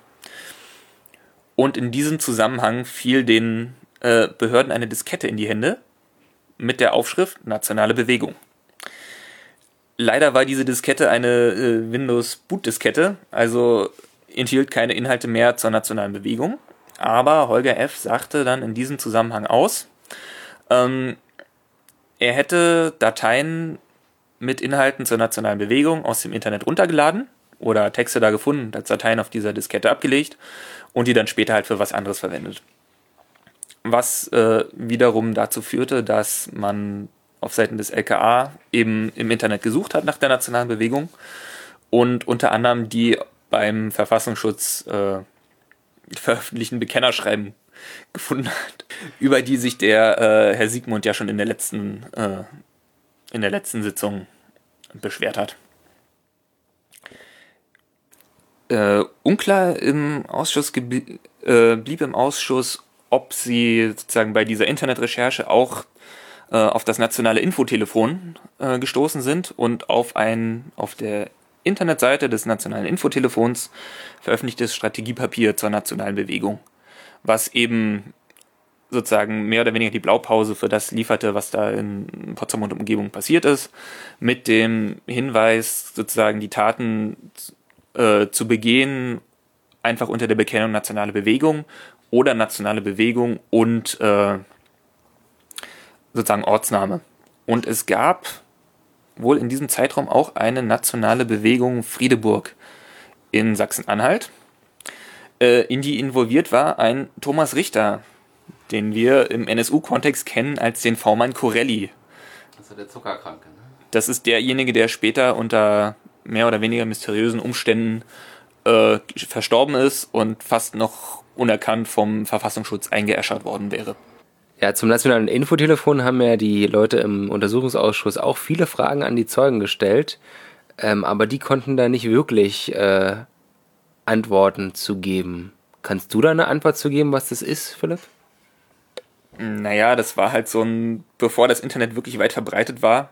Und in diesem Zusammenhang fiel den äh, Behörden eine Diskette in die Hände mit der Aufschrift Nationale Bewegung. Leider war diese Diskette eine äh, Windows-Boot-Diskette, also enthielt keine Inhalte mehr zur nationalen Bewegung. Aber Holger F. sagte dann in diesem Zusammenhang aus, ähm, er hätte Dateien mit Inhalten zur nationalen Bewegung aus dem Internet runtergeladen oder Texte da gefunden, als Dateien auf dieser Diskette abgelegt und die dann später halt für was anderes verwendet. Was äh, wiederum dazu führte, dass man auf Seiten des LKA eben im Internet gesucht hat nach der nationalen Bewegung und unter anderem die beim Verfassungsschutz äh, veröffentlichten Bekennerschreiben gefunden hat, über die sich der äh, Herr Siegmund ja schon in der letzten äh, in der letzten Sitzung beschwert hat. Äh, unklar im Ausschuss äh, blieb im Ausschuss, ob sie sozusagen bei dieser Internetrecherche auch äh, auf das nationale Infotelefon äh, gestoßen sind und auf ein auf der Internetseite des nationalen Infotelefons veröffentlichtes Strategiepapier zur nationalen Bewegung, was eben sozusagen mehr oder weniger die Blaupause für das lieferte, was da in Potsdam und Umgebung passiert ist, mit dem Hinweis, sozusagen die Taten äh, zu begehen, einfach unter der Bekennung nationale Bewegung oder nationale Bewegung und äh, sozusagen Ortsname. Und es gab wohl in diesem Zeitraum auch eine nationale Bewegung Friedeburg in Sachsen-Anhalt, äh, in die involviert war ein Thomas Richter, den wir im NSU-Kontext kennen als den V-Mann Corelli. Also der Zuckerkranke, ne? Das ist derjenige, der später unter mehr oder weniger mysteriösen Umständen äh, verstorben ist und fast noch unerkannt vom Verfassungsschutz eingeäschert worden wäre. Ja, zum nationalen Infotelefon haben ja die Leute im Untersuchungsausschuss auch viele Fragen an die Zeugen gestellt, ähm, aber die konnten da nicht wirklich äh, Antworten zu geben. Kannst du da eine Antwort zu geben, was das ist, Philipp? Naja, das war halt so ein, bevor das Internet wirklich weit verbreitet war,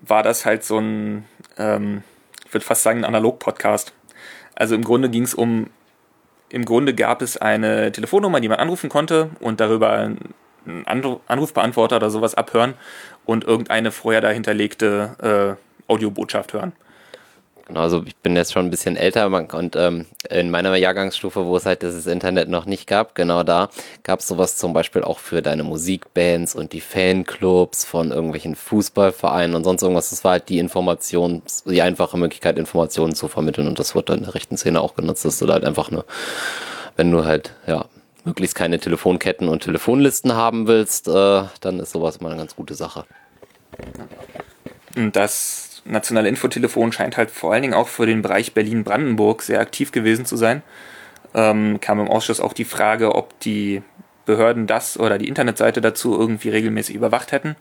war das halt so ein, ähm, ich würde fast sagen, ein Analog-Podcast. Also im Grunde ging es um, im Grunde gab es eine Telefonnummer, die man anrufen konnte und darüber einen Anrufbeantworter oder sowas abhören und irgendeine vorher dahinterlegte äh, Audiobotschaft hören. Genau, also ich bin jetzt schon ein bisschen älter und ähm, in meiner Jahrgangsstufe, wo es halt dieses Internet noch nicht gab, genau da gab es sowas zum Beispiel auch für deine Musikbands und die Fanclubs von irgendwelchen Fußballvereinen und sonst irgendwas. Das war halt die Information, die einfache Möglichkeit, Informationen zu vermitteln und das wird dann in der rechten Szene auch genutzt, dass du da halt einfach nur, wenn du halt, ja, möglichst keine Telefonketten und Telefonlisten haben willst, äh, dann ist sowas mal eine ganz gute Sache. Das nationale Infotelefon scheint halt vor allen Dingen auch für den Bereich Berlin-Brandenburg sehr aktiv gewesen zu sein. Ähm, kam im Ausschuss auch die Frage, ob die Behörden das oder die Internetseite dazu irgendwie regelmäßig überwacht hätten.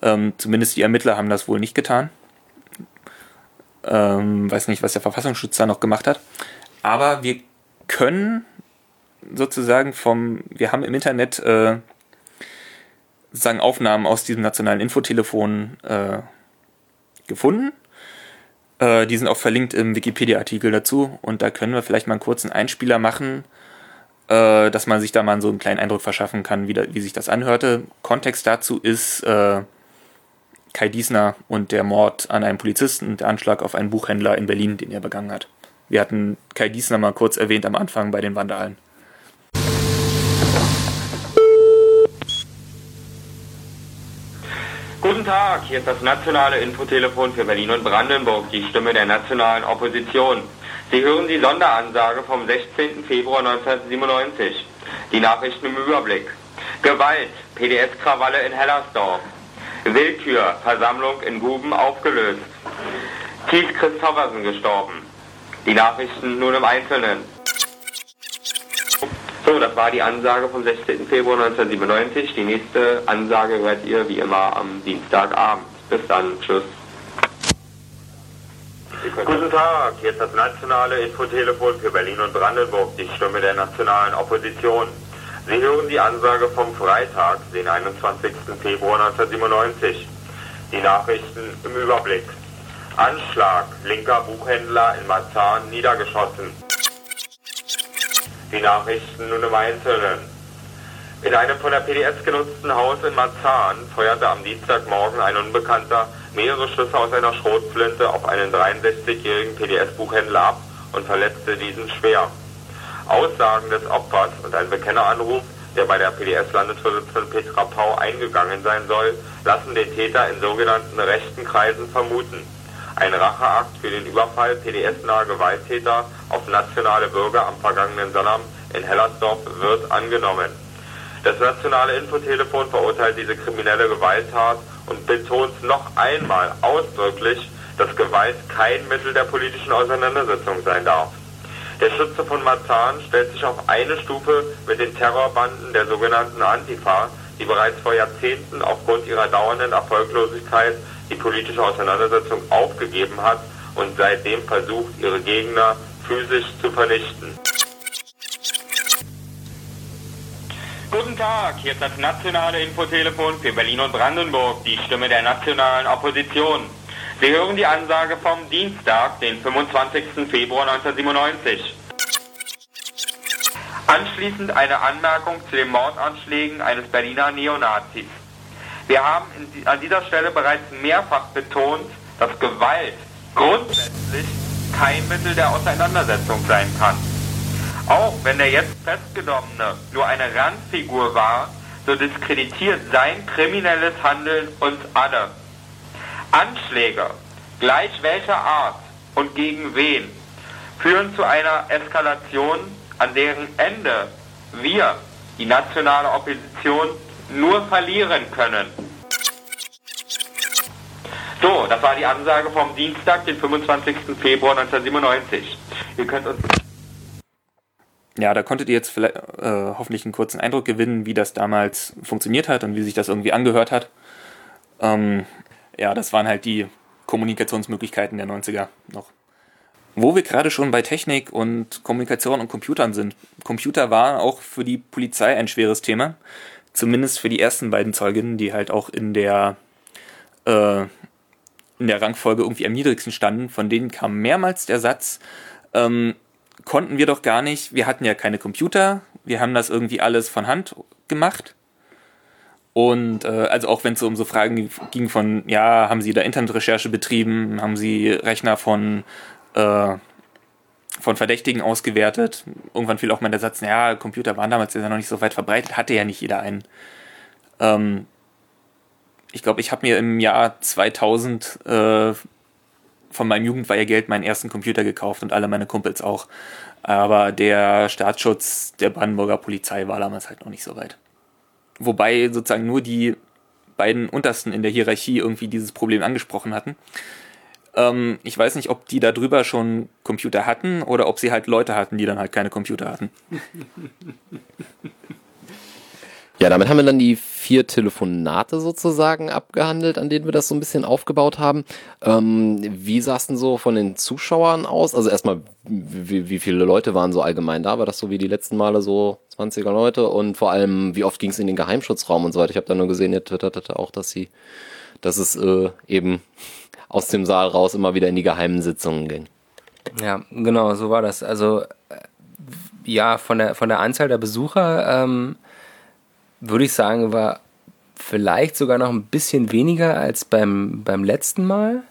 Ähm, zumindest die Ermittler haben das wohl nicht getan. Ähm, weiß nicht, was der Verfassungsschutz da noch gemacht hat. Aber wir können sozusagen vom, wir haben im Internet äh, sozusagen Aufnahmen aus diesem nationalen Infotelefon äh, gefunden. Äh, die sind auch verlinkt im Wikipedia-Artikel dazu und da können wir vielleicht mal einen kurzen Einspieler machen, äh, dass man sich da mal so einen kleinen Eindruck verschaffen kann, wie, da, wie sich das anhörte. Kontext dazu ist äh, Kai Diesner und der Mord an einem Polizisten und der Anschlag auf einen Buchhändler in Berlin, den er begangen hat. Wir hatten Kai Diesner mal kurz erwähnt am Anfang bei den Vandalen. Guten Tag, hier ist das nationale Infotelefon für Berlin und Brandenburg, die Stimme der nationalen Opposition. Sie hören die Sonderansage vom 16. Februar 1997. Die Nachrichten im Überblick. Gewalt, PDS-Krawalle in Hellersdorf. Willkür, Versammlung in Guben aufgelöst. Thies Christoffersen gestorben. Die Nachrichten nun im Einzelnen. So, das war die Ansage vom 16. Februar 1997. Die nächste Ansage hört ihr wie immer am Dienstagabend. Bis dann. Tschüss. Guten Tag, hier ist das nationale Infotelefon für Berlin und Brandenburg, die Stimme der nationalen Opposition. Sie hören die Ansage vom Freitag, den 21. Februar 1997. Die Nachrichten im Überblick. Anschlag, linker Buchhändler in Marzahn niedergeschossen. Die Nachrichten nun im Einzelnen. In einem von der PDS genutzten Haus in Marzahn feuerte am Dienstagmorgen ein Unbekannter mehrere Schüsse aus einer Schrotflinte auf einen 63-jährigen PDS-Buchhändler ab und verletzte diesen schwer. Aussagen des Opfers und ein Bekenneranruf, der bei der PDS-Landesvorsitzenden Petra Pau eingegangen sein soll, lassen den Täter in sogenannten rechten Kreisen vermuten. Ein Racheakt für den Überfall PDS-nahe Gewalttäter auf nationale Bürger am vergangenen Sonnabend in Hellersdorf wird angenommen. Das nationale Infotelefon verurteilt diese kriminelle Gewalttat und betont noch einmal ausdrücklich, dass Gewalt kein Mittel der politischen Auseinandersetzung sein darf. Der Schütze von Marzahn stellt sich auf eine Stufe mit den Terrorbanden der sogenannten Antifa, die bereits vor Jahrzehnten aufgrund ihrer dauernden Erfolglosigkeit die politische Auseinandersetzung aufgegeben hat und seitdem versucht, ihre Gegner physisch zu vernichten. Guten Tag, hier ist das nationale Infotelefon für Berlin und Brandenburg, die Stimme der nationalen Opposition. Sie hören die Ansage vom Dienstag, den 25. Februar 1997. Anschließend eine Anmerkung zu den Mordanschlägen eines Berliner Neonazis. Wir haben an dieser Stelle bereits mehrfach betont, dass Gewalt grundsätzlich kein Mittel der Auseinandersetzung sein kann. Auch wenn der jetzt Festgenommene nur eine Randfigur war, so diskreditiert sein kriminelles Handeln uns alle. Anschläge, gleich welcher Art und gegen wen, führen zu einer Eskalation, an deren Ende wir, die nationale Opposition, nur verlieren können. So, das war die Ansage vom Dienstag, den 25. Februar 1997. Ihr könnt uns ja, da konntet ihr jetzt vielleicht äh, hoffentlich einen kurzen Eindruck gewinnen, wie das damals funktioniert hat und wie sich das irgendwie angehört hat. Ähm, ja, das waren halt die Kommunikationsmöglichkeiten der 90er noch. Wo wir gerade schon bei Technik und Kommunikation und Computern sind. Computer waren auch für die Polizei ein schweres Thema. Zumindest für die ersten beiden Zeuginnen, die halt auch in der, äh, in der Rangfolge irgendwie am niedrigsten standen. Von denen kam mehrmals der Satz, ähm, konnten wir doch gar nicht. Wir hatten ja keine Computer. Wir haben das irgendwie alles von Hand gemacht. Und äh, also auch wenn es so um so Fragen ging von, ja, haben Sie da Internetrecherche betrieben, haben Sie Rechner von, äh, von Verdächtigen ausgewertet. Irgendwann fiel auch mal der Satz, ja, Computer waren damals ja noch nicht so weit verbreitet, hatte ja nicht jeder einen. Ähm, ich glaube, ich habe mir im Jahr 2000 äh, von meinem Jugendweihegeld meinen ersten Computer gekauft und alle meine Kumpels auch. Aber der Staatsschutz der Brandenburger Polizei war damals halt noch nicht so weit. Wobei sozusagen nur die beiden Untersten in der Hierarchie irgendwie dieses Problem angesprochen hatten. Ähm, ich weiß nicht, ob die da drüber schon Computer hatten oder ob sie halt Leute hatten, die dann halt keine Computer hatten. <laughs> Ja, damit haben wir dann die vier Telefonate sozusagen abgehandelt, an denen wir das so ein bisschen aufgebaut haben. Ähm, wie sah es denn so von den Zuschauern aus? Also erstmal, wie, wie viele Leute waren so allgemein da? War das so wie die letzten Male so 20er Leute? Und vor allem, wie oft ging es in den Geheimschutzraum und so weiter? Ich habe da nur gesehen, ihr twitterte auch, dass sie, dass es äh, eben aus dem Saal raus immer wieder in die geheimen Sitzungen ging. Ja, genau, so war das. Also äh, ja, von der von der Anzahl der Besucher ähm, würde ich sagen, war vielleicht sogar noch ein bisschen weniger als beim, beim letzten Mal.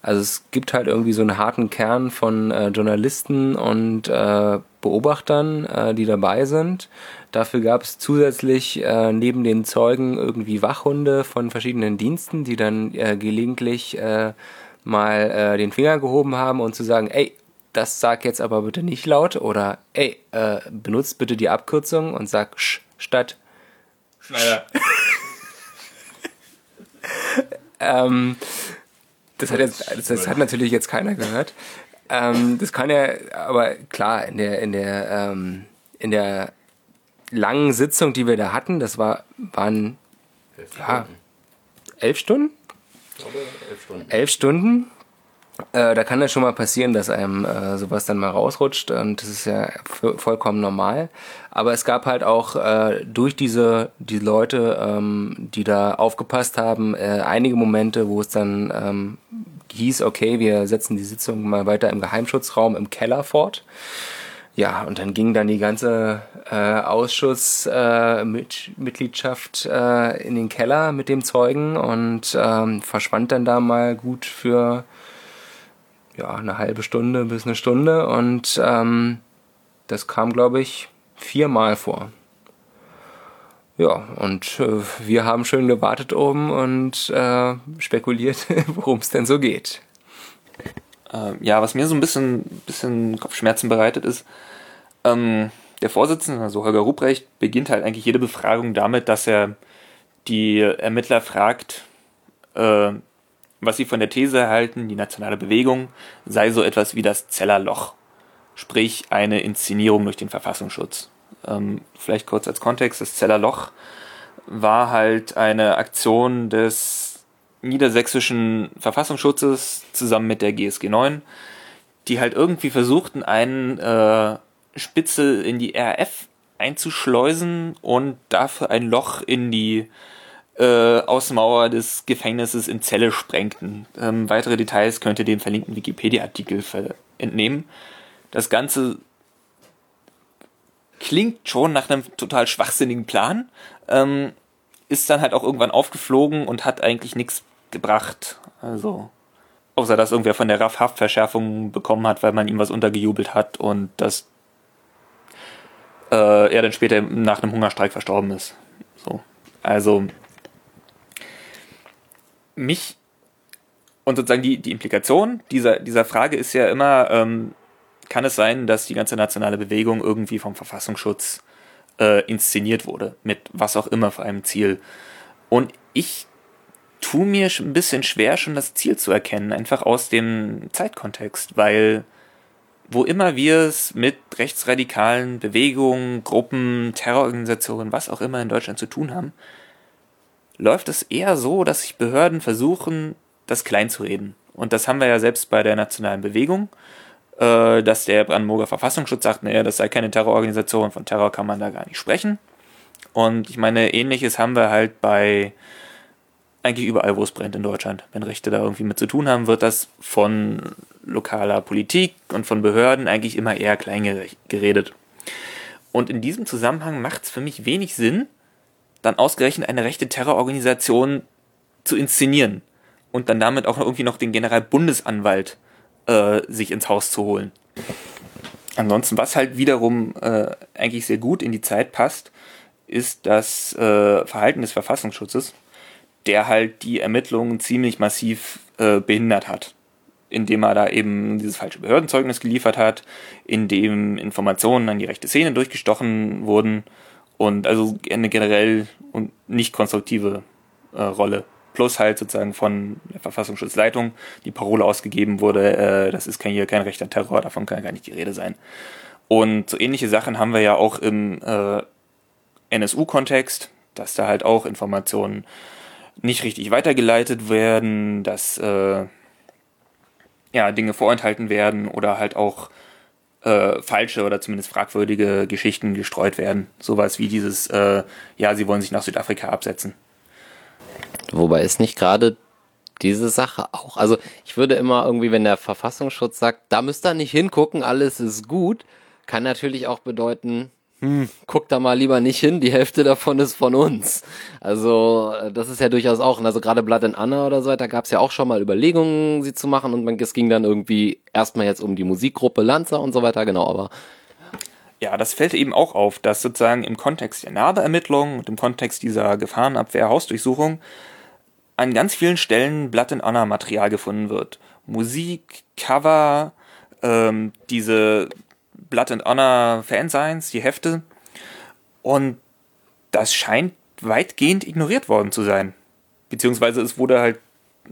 Also es gibt halt irgendwie so einen harten Kern von äh, Journalisten und äh, Beobachtern, äh, die dabei sind. Dafür gab es zusätzlich äh, neben den Zeugen irgendwie Wachhunde von verschiedenen Diensten, die dann äh, gelegentlich äh, mal den Finger gehoben haben und zu sagen, ey, das sag jetzt aber bitte nicht laut oder ey, benutzt bitte die Abkürzung und sag sch statt Schneider. ähm, das hat jetzt, das, das, hat natürlich jetzt keiner gehört. Ähm, das kann ja, aber klar, in der, in der, ähm, in der langen Sitzung, die wir da hatten, das war, waren, ja, elf Stunden? Ich glaube, elf Stunden. Elf Stunden. Äh, da kann das schon mal passieren, dass einem äh, sowas dann mal rausrutscht und das ist ja vollkommen normal. Aber es gab halt auch äh, durch diese die Leute, ähm, die da aufgepasst haben, äh, einige Momente, wo es dann ähm, hieß, okay, wir setzen die Sitzung mal weiter im Geheimschutzraum im Keller fort. Ja, und dann ging dann die ganze äh, Ausschussmitgliedschaft äh, äh, in den Keller mit dem Zeugen und ähm, verschwand dann da mal gut für ja, eine halbe Stunde bis eine Stunde und ähm, das kam, glaube ich, viermal vor. Ja, und äh, wir haben schön gewartet oben und äh, spekuliert, <laughs> worum es denn so geht. Äh, ja, was mir so ein bisschen, bisschen Kopfschmerzen bereitet ist, ähm, der Vorsitzende, also Holger Ruprecht, beginnt halt eigentlich jede Befragung damit, dass er die Ermittler fragt, äh, was sie von der These erhalten, die nationale Bewegung sei so etwas wie das Zellerloch, sprich eine Inszenierung durch den Verfassungsschutz. Ähm, vielleicht kurz als Kontext, das Zellerloch war halt eine Aktion des niedersächsischen Verfassungsschutzes zusammen mit der GSG 9, die halt irgendwie versuchten, einen äh, Spitzel in die RF einzuschleusen und dafür ein Loch in die äh, Außenmauer des Gefängnisses in Zelle sprengten. Ähm, weitere Details könnt ihr dem verlinkten Wikipedia-Artikel entnehmen. Das Ganze klingt schon nach einem total schwachsinnigen Plan, ähm, ist dann halt auch irgendwann aufgeflogen und hat eigentlich nichts gebracht. Also, außer dass irgendwer von der RAF Haftverschärfung bekommen hat, weil man ihm was untergejubelt hat und dass äh, er dann später nach einem Hungerstreik verstorben ist. So. Also, mich und sozusagen die, die Implikation dieser, dieser Frage ist ja immer, ähm, kann es sein, dass die ganze nationale Bewegung irgendwie vom Verfassungsschutz äh, inszeniert wurde, mit was auch immer für einem Ziel. Und ich tue mir ein bisschen schwer, schon das Ziel zu erkennen, einfach aus dem Zeitkontext, weil wo immer wir es mit rechtsradikalen Bewegungen, Gruppen, Terrororganisationen, was auch immer in Deutschland zu tun haben, läuft es eher so, dass sich Behörden versuchen, das klein zu reden. Und das haben wir ja selbst bei der nationalen Bewegung, äh, dass der Brandenburger Verfassungsschutz sagt, naja, das sei keine Terrororganisation, von Terror kann man da gar nicht sprechen. Und ich meine, ähnliches haben wir halt bei eigentlich überall, wo es brennt in Deutschland. Wenn Rechte da irgendwie mit zu tun haben, wird das von lokaler Politik und von Behörden eigentlich immer eher klein geredet. Und in diesem Zusammenhang macht es für mich wenig Sinn, dann ausgerechnet eine rechte Terrororganisation zu inszenieren und dann damit auch irgendwie noch den Generalbundesanwalt äh, sich ins Haus zu holen. Ansonsten, was halt wiederum äh, eigentlich sehr gut in die Zeit passt, ist das äh, Verhalten des Verfassungsschutzes, der halt die Ermittlungen ziemlich massiv äh, behindert hat. Indem er da eben dieses falsche Behördenzeugnis geliefert hat, indem Informationen an die rechte Szene durchgestochen wurden und also eine generell und nicht konstruktive äh, Rolle. Plus halt sozusagen von der Verfassungsschutzleitung die Parole ausgegeben wurde, äh, das ist kein, hier kein rechter Terror, davon kann gar nicht die Rede sein. Und so ähnliche Sachen haben wir ja auch im äh, NSU-Kontext, dass da halt auch Informationen nicht richtig weitergeleitet werden, dass äh, ja, Dinge vorenthalten werden oder halt auch äh, falsche oder zumindest fragwürdige Geschichten gestreut werden. Sowas wie dieses, äh, ja, sie wollen sich nach Südafrika absetzen. Wobei ist nicht gerade diese Sache auch, also ich würde immer irgendwie, wenn der Verfassungsschutz sagt, da müsst ihr nicht hingucken, alles ist gut, kann natürlich auch bedeuten, hm, guck da mal lieber nicht hin, die Hälfte davon ist von uns. Also äh, das ist ja durchaus auch, also gerade Blood and Anna oder so, da gab es ja auch schon mal Überlegungen, sie zu machen und man, es ging dann irgendwie erstmal jetzt um die Musikgruppe Lanza und so weiter, genau, aber ja, das fällt eben auch auf, dass sozusagen im Kontext der Narbeermittlung und im Kontext dieser Gefahrenabwehr, Hausdurchsuchung an ganz vielen Stellen Blood and Honor Material gefunden wird. Musik, Cover, ähm, diese Blood and Honor Fansigns, die Hefte. Und das scheint weitgehend ignoriert worden zu sein. Beziehungsweise es wurde halt,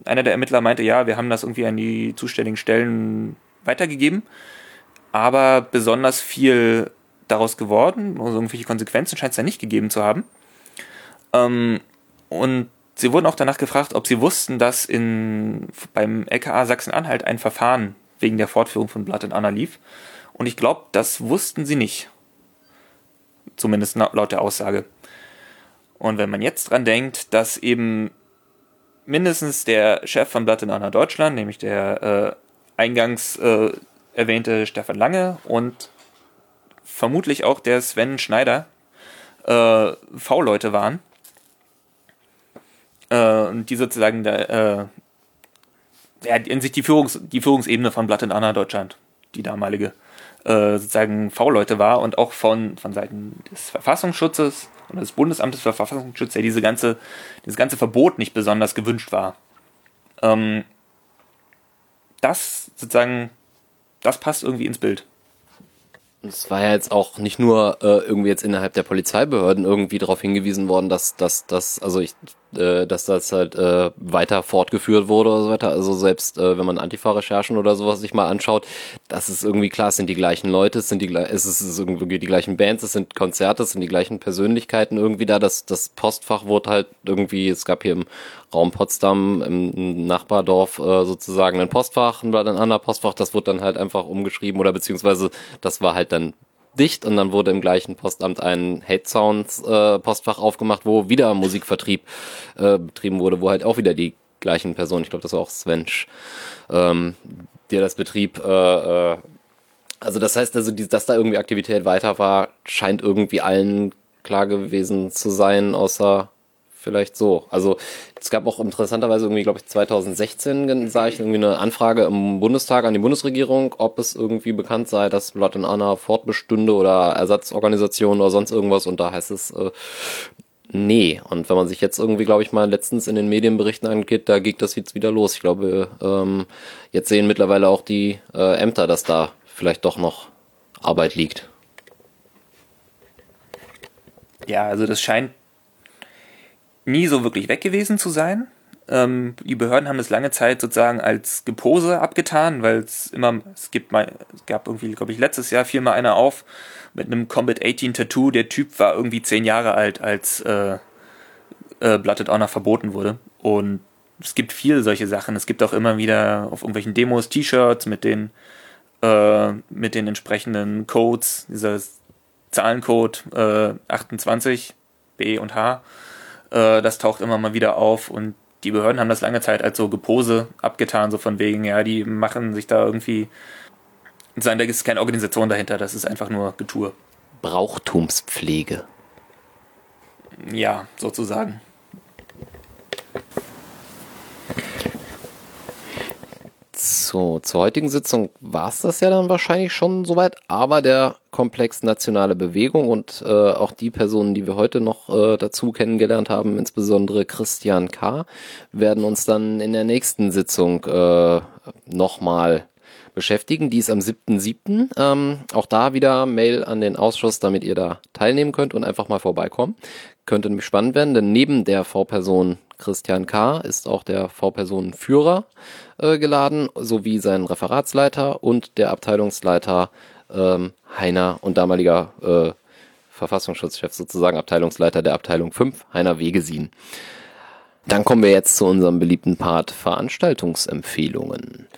einer der Ermittler meinte, ja, wir haben das irgendwie an die zuständigen Stellen weitergegeben, aber besonders viel daraus geworden, also irgendwelche Konsequenzen scheint es ja nicht gegeben zu haben. Ähm, und sie wurden auch danach gefragt, ob sie wussten, dass in, beim LKA Sachsen-Anhalt ein Verfahren wegen der Fortführung von Blood and Honor lief. Und ich glaube, das wussten sie nicht. Zumindest laut der Aussage. Und wenn man jetzt dran denkt, dass eben mindestens der Chef von Blood Honor Deutschland, nämlich der äh, eingangs äh, erwähnte Stefan Lange und vermutlich auch der Sven Schneider äh, V-Leute waren, äh, und die sozusagen der, äh, ja, in sich die, Führungs die Führungsebene von Blood Honor Deutschland, die damalige, äh, sozusagen V-Leute war und auch von, von Seiten des Verfassungsschutzes und des Bundesamtes für Verfassungsschutz, ja diese ganze, dieses ganze Verbot nicht besonders gewünscht war. Ähm, das sozusagen, das passt irgendwie ins Bild. Es war ja jetzt auch nicht nur äh, irgendwie jetzt innerhalb der Polizeibehörden irgendwie darauf hingewiesen worden, dass dass also ich äh, dass das halt äh, weiter fortgeführt wurde oder so weiter. Also selbst äh, wenn man Antifa-Recherchen oder sowas sich mal anschaut, das ist irgendwie klar, es sind die gleichen Leute, es sind die es ist irgendwie die gleichen Bands, es sind Konzerte, es sind die gleichen Persönlichkeiten irgendwie da. Das das Postfach wurde halt irgendwie, es gab hier im Raum Potsdam im Nachbardorf äh, sozusagen ein Postfach, ein anderer Postfach, das wurde dann halt einfach umgeschrieben oder beziehungsweise das war halt dann dicht und dann wurde im gleichen Postamt ein Hate Sounds äh, Postfach aufgemacht, wo wieder Musikvertrieb äh, betrieben wurde, wo halt auch wieder die gleichen Personen, ich glaube, das war auch Svensch, ähm, der das betrieb. Äh, äh, also das heißt also, die, dass da irgendwie Aktivität weiter war, scheint irgendwie allen klar gewesen zu sein, außer vielleicht so. Also es gab auch interessanterweise irgendwie, glaube ich, 2016 sah ich irgendwie eine Anfrage im Bundestag an die Bundesregierung, ob es irgendwie bekannt sei, dass Blood and Honor fortbestünde oder Ersatzorganisationen oder sonst irgendwas. Und da heißt es, äh, nee. Und wenn man sich jetzt irgendwie, glaube ich, mal letztens in den Medienberichten angeht, da geht das jetzt wieder los. Ich glaube, ähm, jetzt sehen mittlerweile auch die äh, Ämter, dass da vielleicht doch noch Arbeit liegt. Ja, also das scheint nie so wirklich weg gewesen zu sein. Ähm, die Behörden haben das lange Zeit sozusagen als Gepose abgetan, weil es immer, es gibt mal, es gab irgendwie, glaube ich, letztes Jahr fiel mal einer auf mit einem Combat 18 Tattoo. Der Typ war irgendwie zehn Jahre alt, als äh, äh, Blooded Honor verboten wurde. Und es gibt viele solche Sachen. Es gibt auch immer wieder auf irgendwelchen Demos T-Shirts mit den äh, mit den entsprechenden Codes, dieser Zahlencode äh, 28 B und H äh, das taucht immer mal wieder auf und die Behörden haben das lange Zeit als so Gepose abgetan, so von wegen, ja, die machen sich da irgendwie. Sein, da ist keine Organisation dahinter, das ist einfach nur Getue. Brauchtumspflege. Ja, sozusagen. So, zur heutigen Sitzung war es das ja dann wahrscheinlich schon soweit, aber der Komplex Nationale Bewegung und äh, auch die Personen, die wir heute noch äh, dazu kennengelernt haben, insbesondere Christian K., werden uns dann in der nächsten Sitzung äh, nochmal beschäftigen. Die ist am 7.7. Ähm, auch da wieder Mail an den Ausschuss, damit ihr da teilnehmen könnt und einfach mal vorbeikommen. Könnte nämlich spannend werden, denn neben der V-Person Christian K. ist auch der V-Personenführer äh, geladen, sowie sein Referatsleiter und der Abteilungsleiter ähm, Heiner und damaliger äh, Verfassungsschutzchef, sozusagen Abteilungsleiter der Abteilung 5, Heiner Wegesin. Dann kommen wir jetzt zu unserem beliebten Part Veranstaltungsempfehlungen.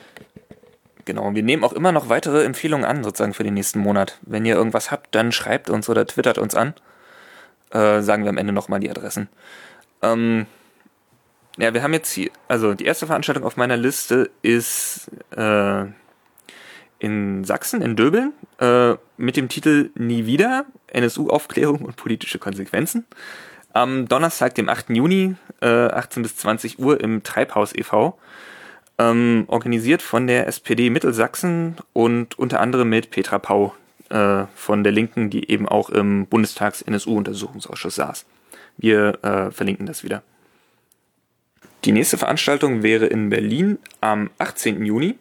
Genau, wir nehmen auch immer noch weitere Empfehlungen an, sozusagen für den nächsten Monat. Wenn ihr irgendwas habt, dann schreibt uns oder twittert uns an. Äh, sagen wir am Ende nochmal die Adressen. Ähm, ja, wir haben jetzt hier, also die erste Veranstaltung auf meiner Liste ist äh, in Sachsen, in Döbeln, äh, mit dem Titel Nie wieder, NSU-Aufklärung und politische Konsequenzen. Am Donnerstag, dem 8. Juni, äh, 18 bis 20 Uhr im Treibhaus e.V., ähm, organisiert von der SPD Mittelsachsen und unter anderem mit Petra Pau äh, von der Linken, die eben auch im Bundestags-NSU-Untersuchungsausschuss saß. Wir äh, verlinken das wieder. Die nächste Veranstaltung wäre in Berlin am 18. Juni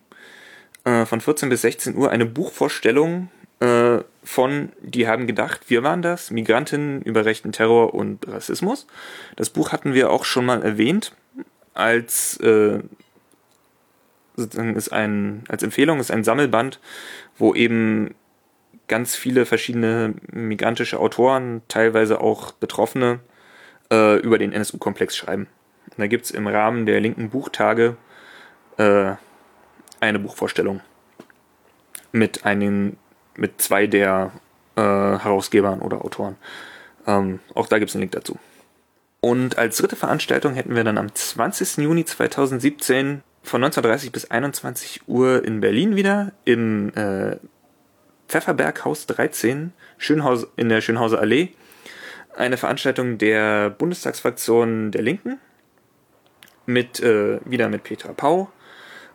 äh, von 14 bis 16 Uhr eine Buchvorstellung äh, von Die haben gedacht, wir waren das, Migrantinnen über rechten Terror und Rassismus. Das Buch hatten wir auch schon mal erwähnt als äh, ist ein, als Empfehlung ist ein Sammelband, wo eben ganz viele verschiedene migrantische Autoren, teilweise auch Betroffene, äh, über den NSU-Komplex schreiben. Da gibt es im Rahmen der linken Buchtage äh, eine Buchvorstellung mit einem, mit zwei der äh, Herausgebern oder Autoren. Ähm, auch da gibt es einen Link dazu. Und als dritte Veranstaltung hätten wir dann am 20. Juni 2017 von 19.30 bis 21 Uhr in Berlin wieder im äh, Pfefferberghaus 13 Schönhaus, in der Schönhauser Allee eine Veranstaltung der Bundestagsfraktion der Linken mit äh, wieder mit Petra Pau,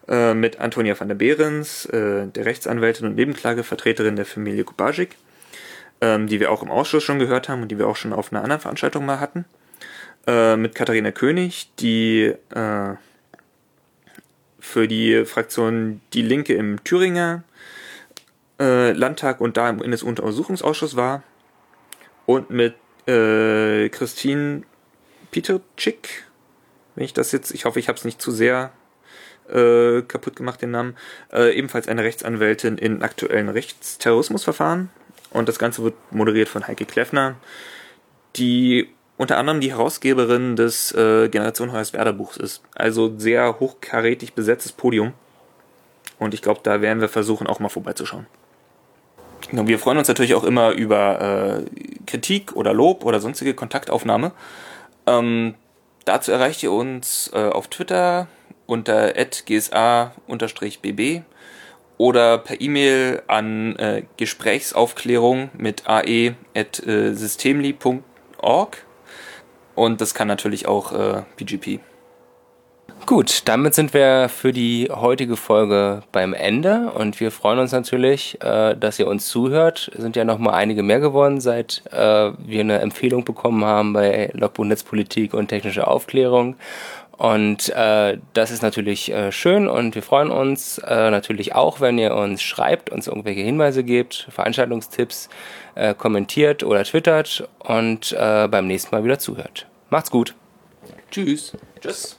äh, mit Antonia van der Behrens, äh, der Rechtsanwältin und Nebenklagevertreterin der Familie Kubajik, ähm, die wir auch im Ausschuss schon gehört haben und die wir auch schon auf einer anderen Veranstaltung mal hatten, äh, mit Katharina König, die äh, für die Fraktion Die Linke im Thüringer äh, Landtag und da im NSU-Untersuchungsausschuss war. Und mit Christine Peterczyk, wenn ich das jetzt, ich hoffe, ich habe es nicht zu sehr äh, kaputt gemacht, den Namen, äh, ebenfalls eine Rechtsanwältin in aktuellen Rechtsterrorismusverfahren. Und das Ganze wird moderiert von Heike Kleffner, die unter anderem die Herausgeberin des äh, Generation Hoyerswerda Buchs ist. Also sehr hochkarätig besetztes Podium. Und ich glaube, da werden wir versuchen, auch mal vorbeizuschauen. Genau, Wir freuen uns natürlich auch immer über äh, Kritik oder Lob oder sonstige Kontaktaufnahme. Ähm, dazu erreicht ihr uns äh, auf Twitter unter gsa-bb oder per E-Mail an äh, Gesprächsaufklärung mit ae.systemli.org und das kann natürlich auch äh, PGP. Gut, damit sind wir für die heutige Folge beim Ende und wir freuen uns natürlich, äh, dass ihr uns zuhört. Es sind ja noch mal einige mehr geworden, seit äh, wir eine Empfehlung bekommen haben bei Logbuch Netzpolitik und technische Aufklärung. Und äh, das ist natürlich äh, schön und wir freuen uns äh, natürlich auch, wenn ihr uns schreibt, uns irgendwelche Hinweise gebt, Veranstaltungstipps, äh, kommentiert oder twittert und äh, beim nächsten Mal wieder zuhört. Macht's gut. Tschüss. Tschüss.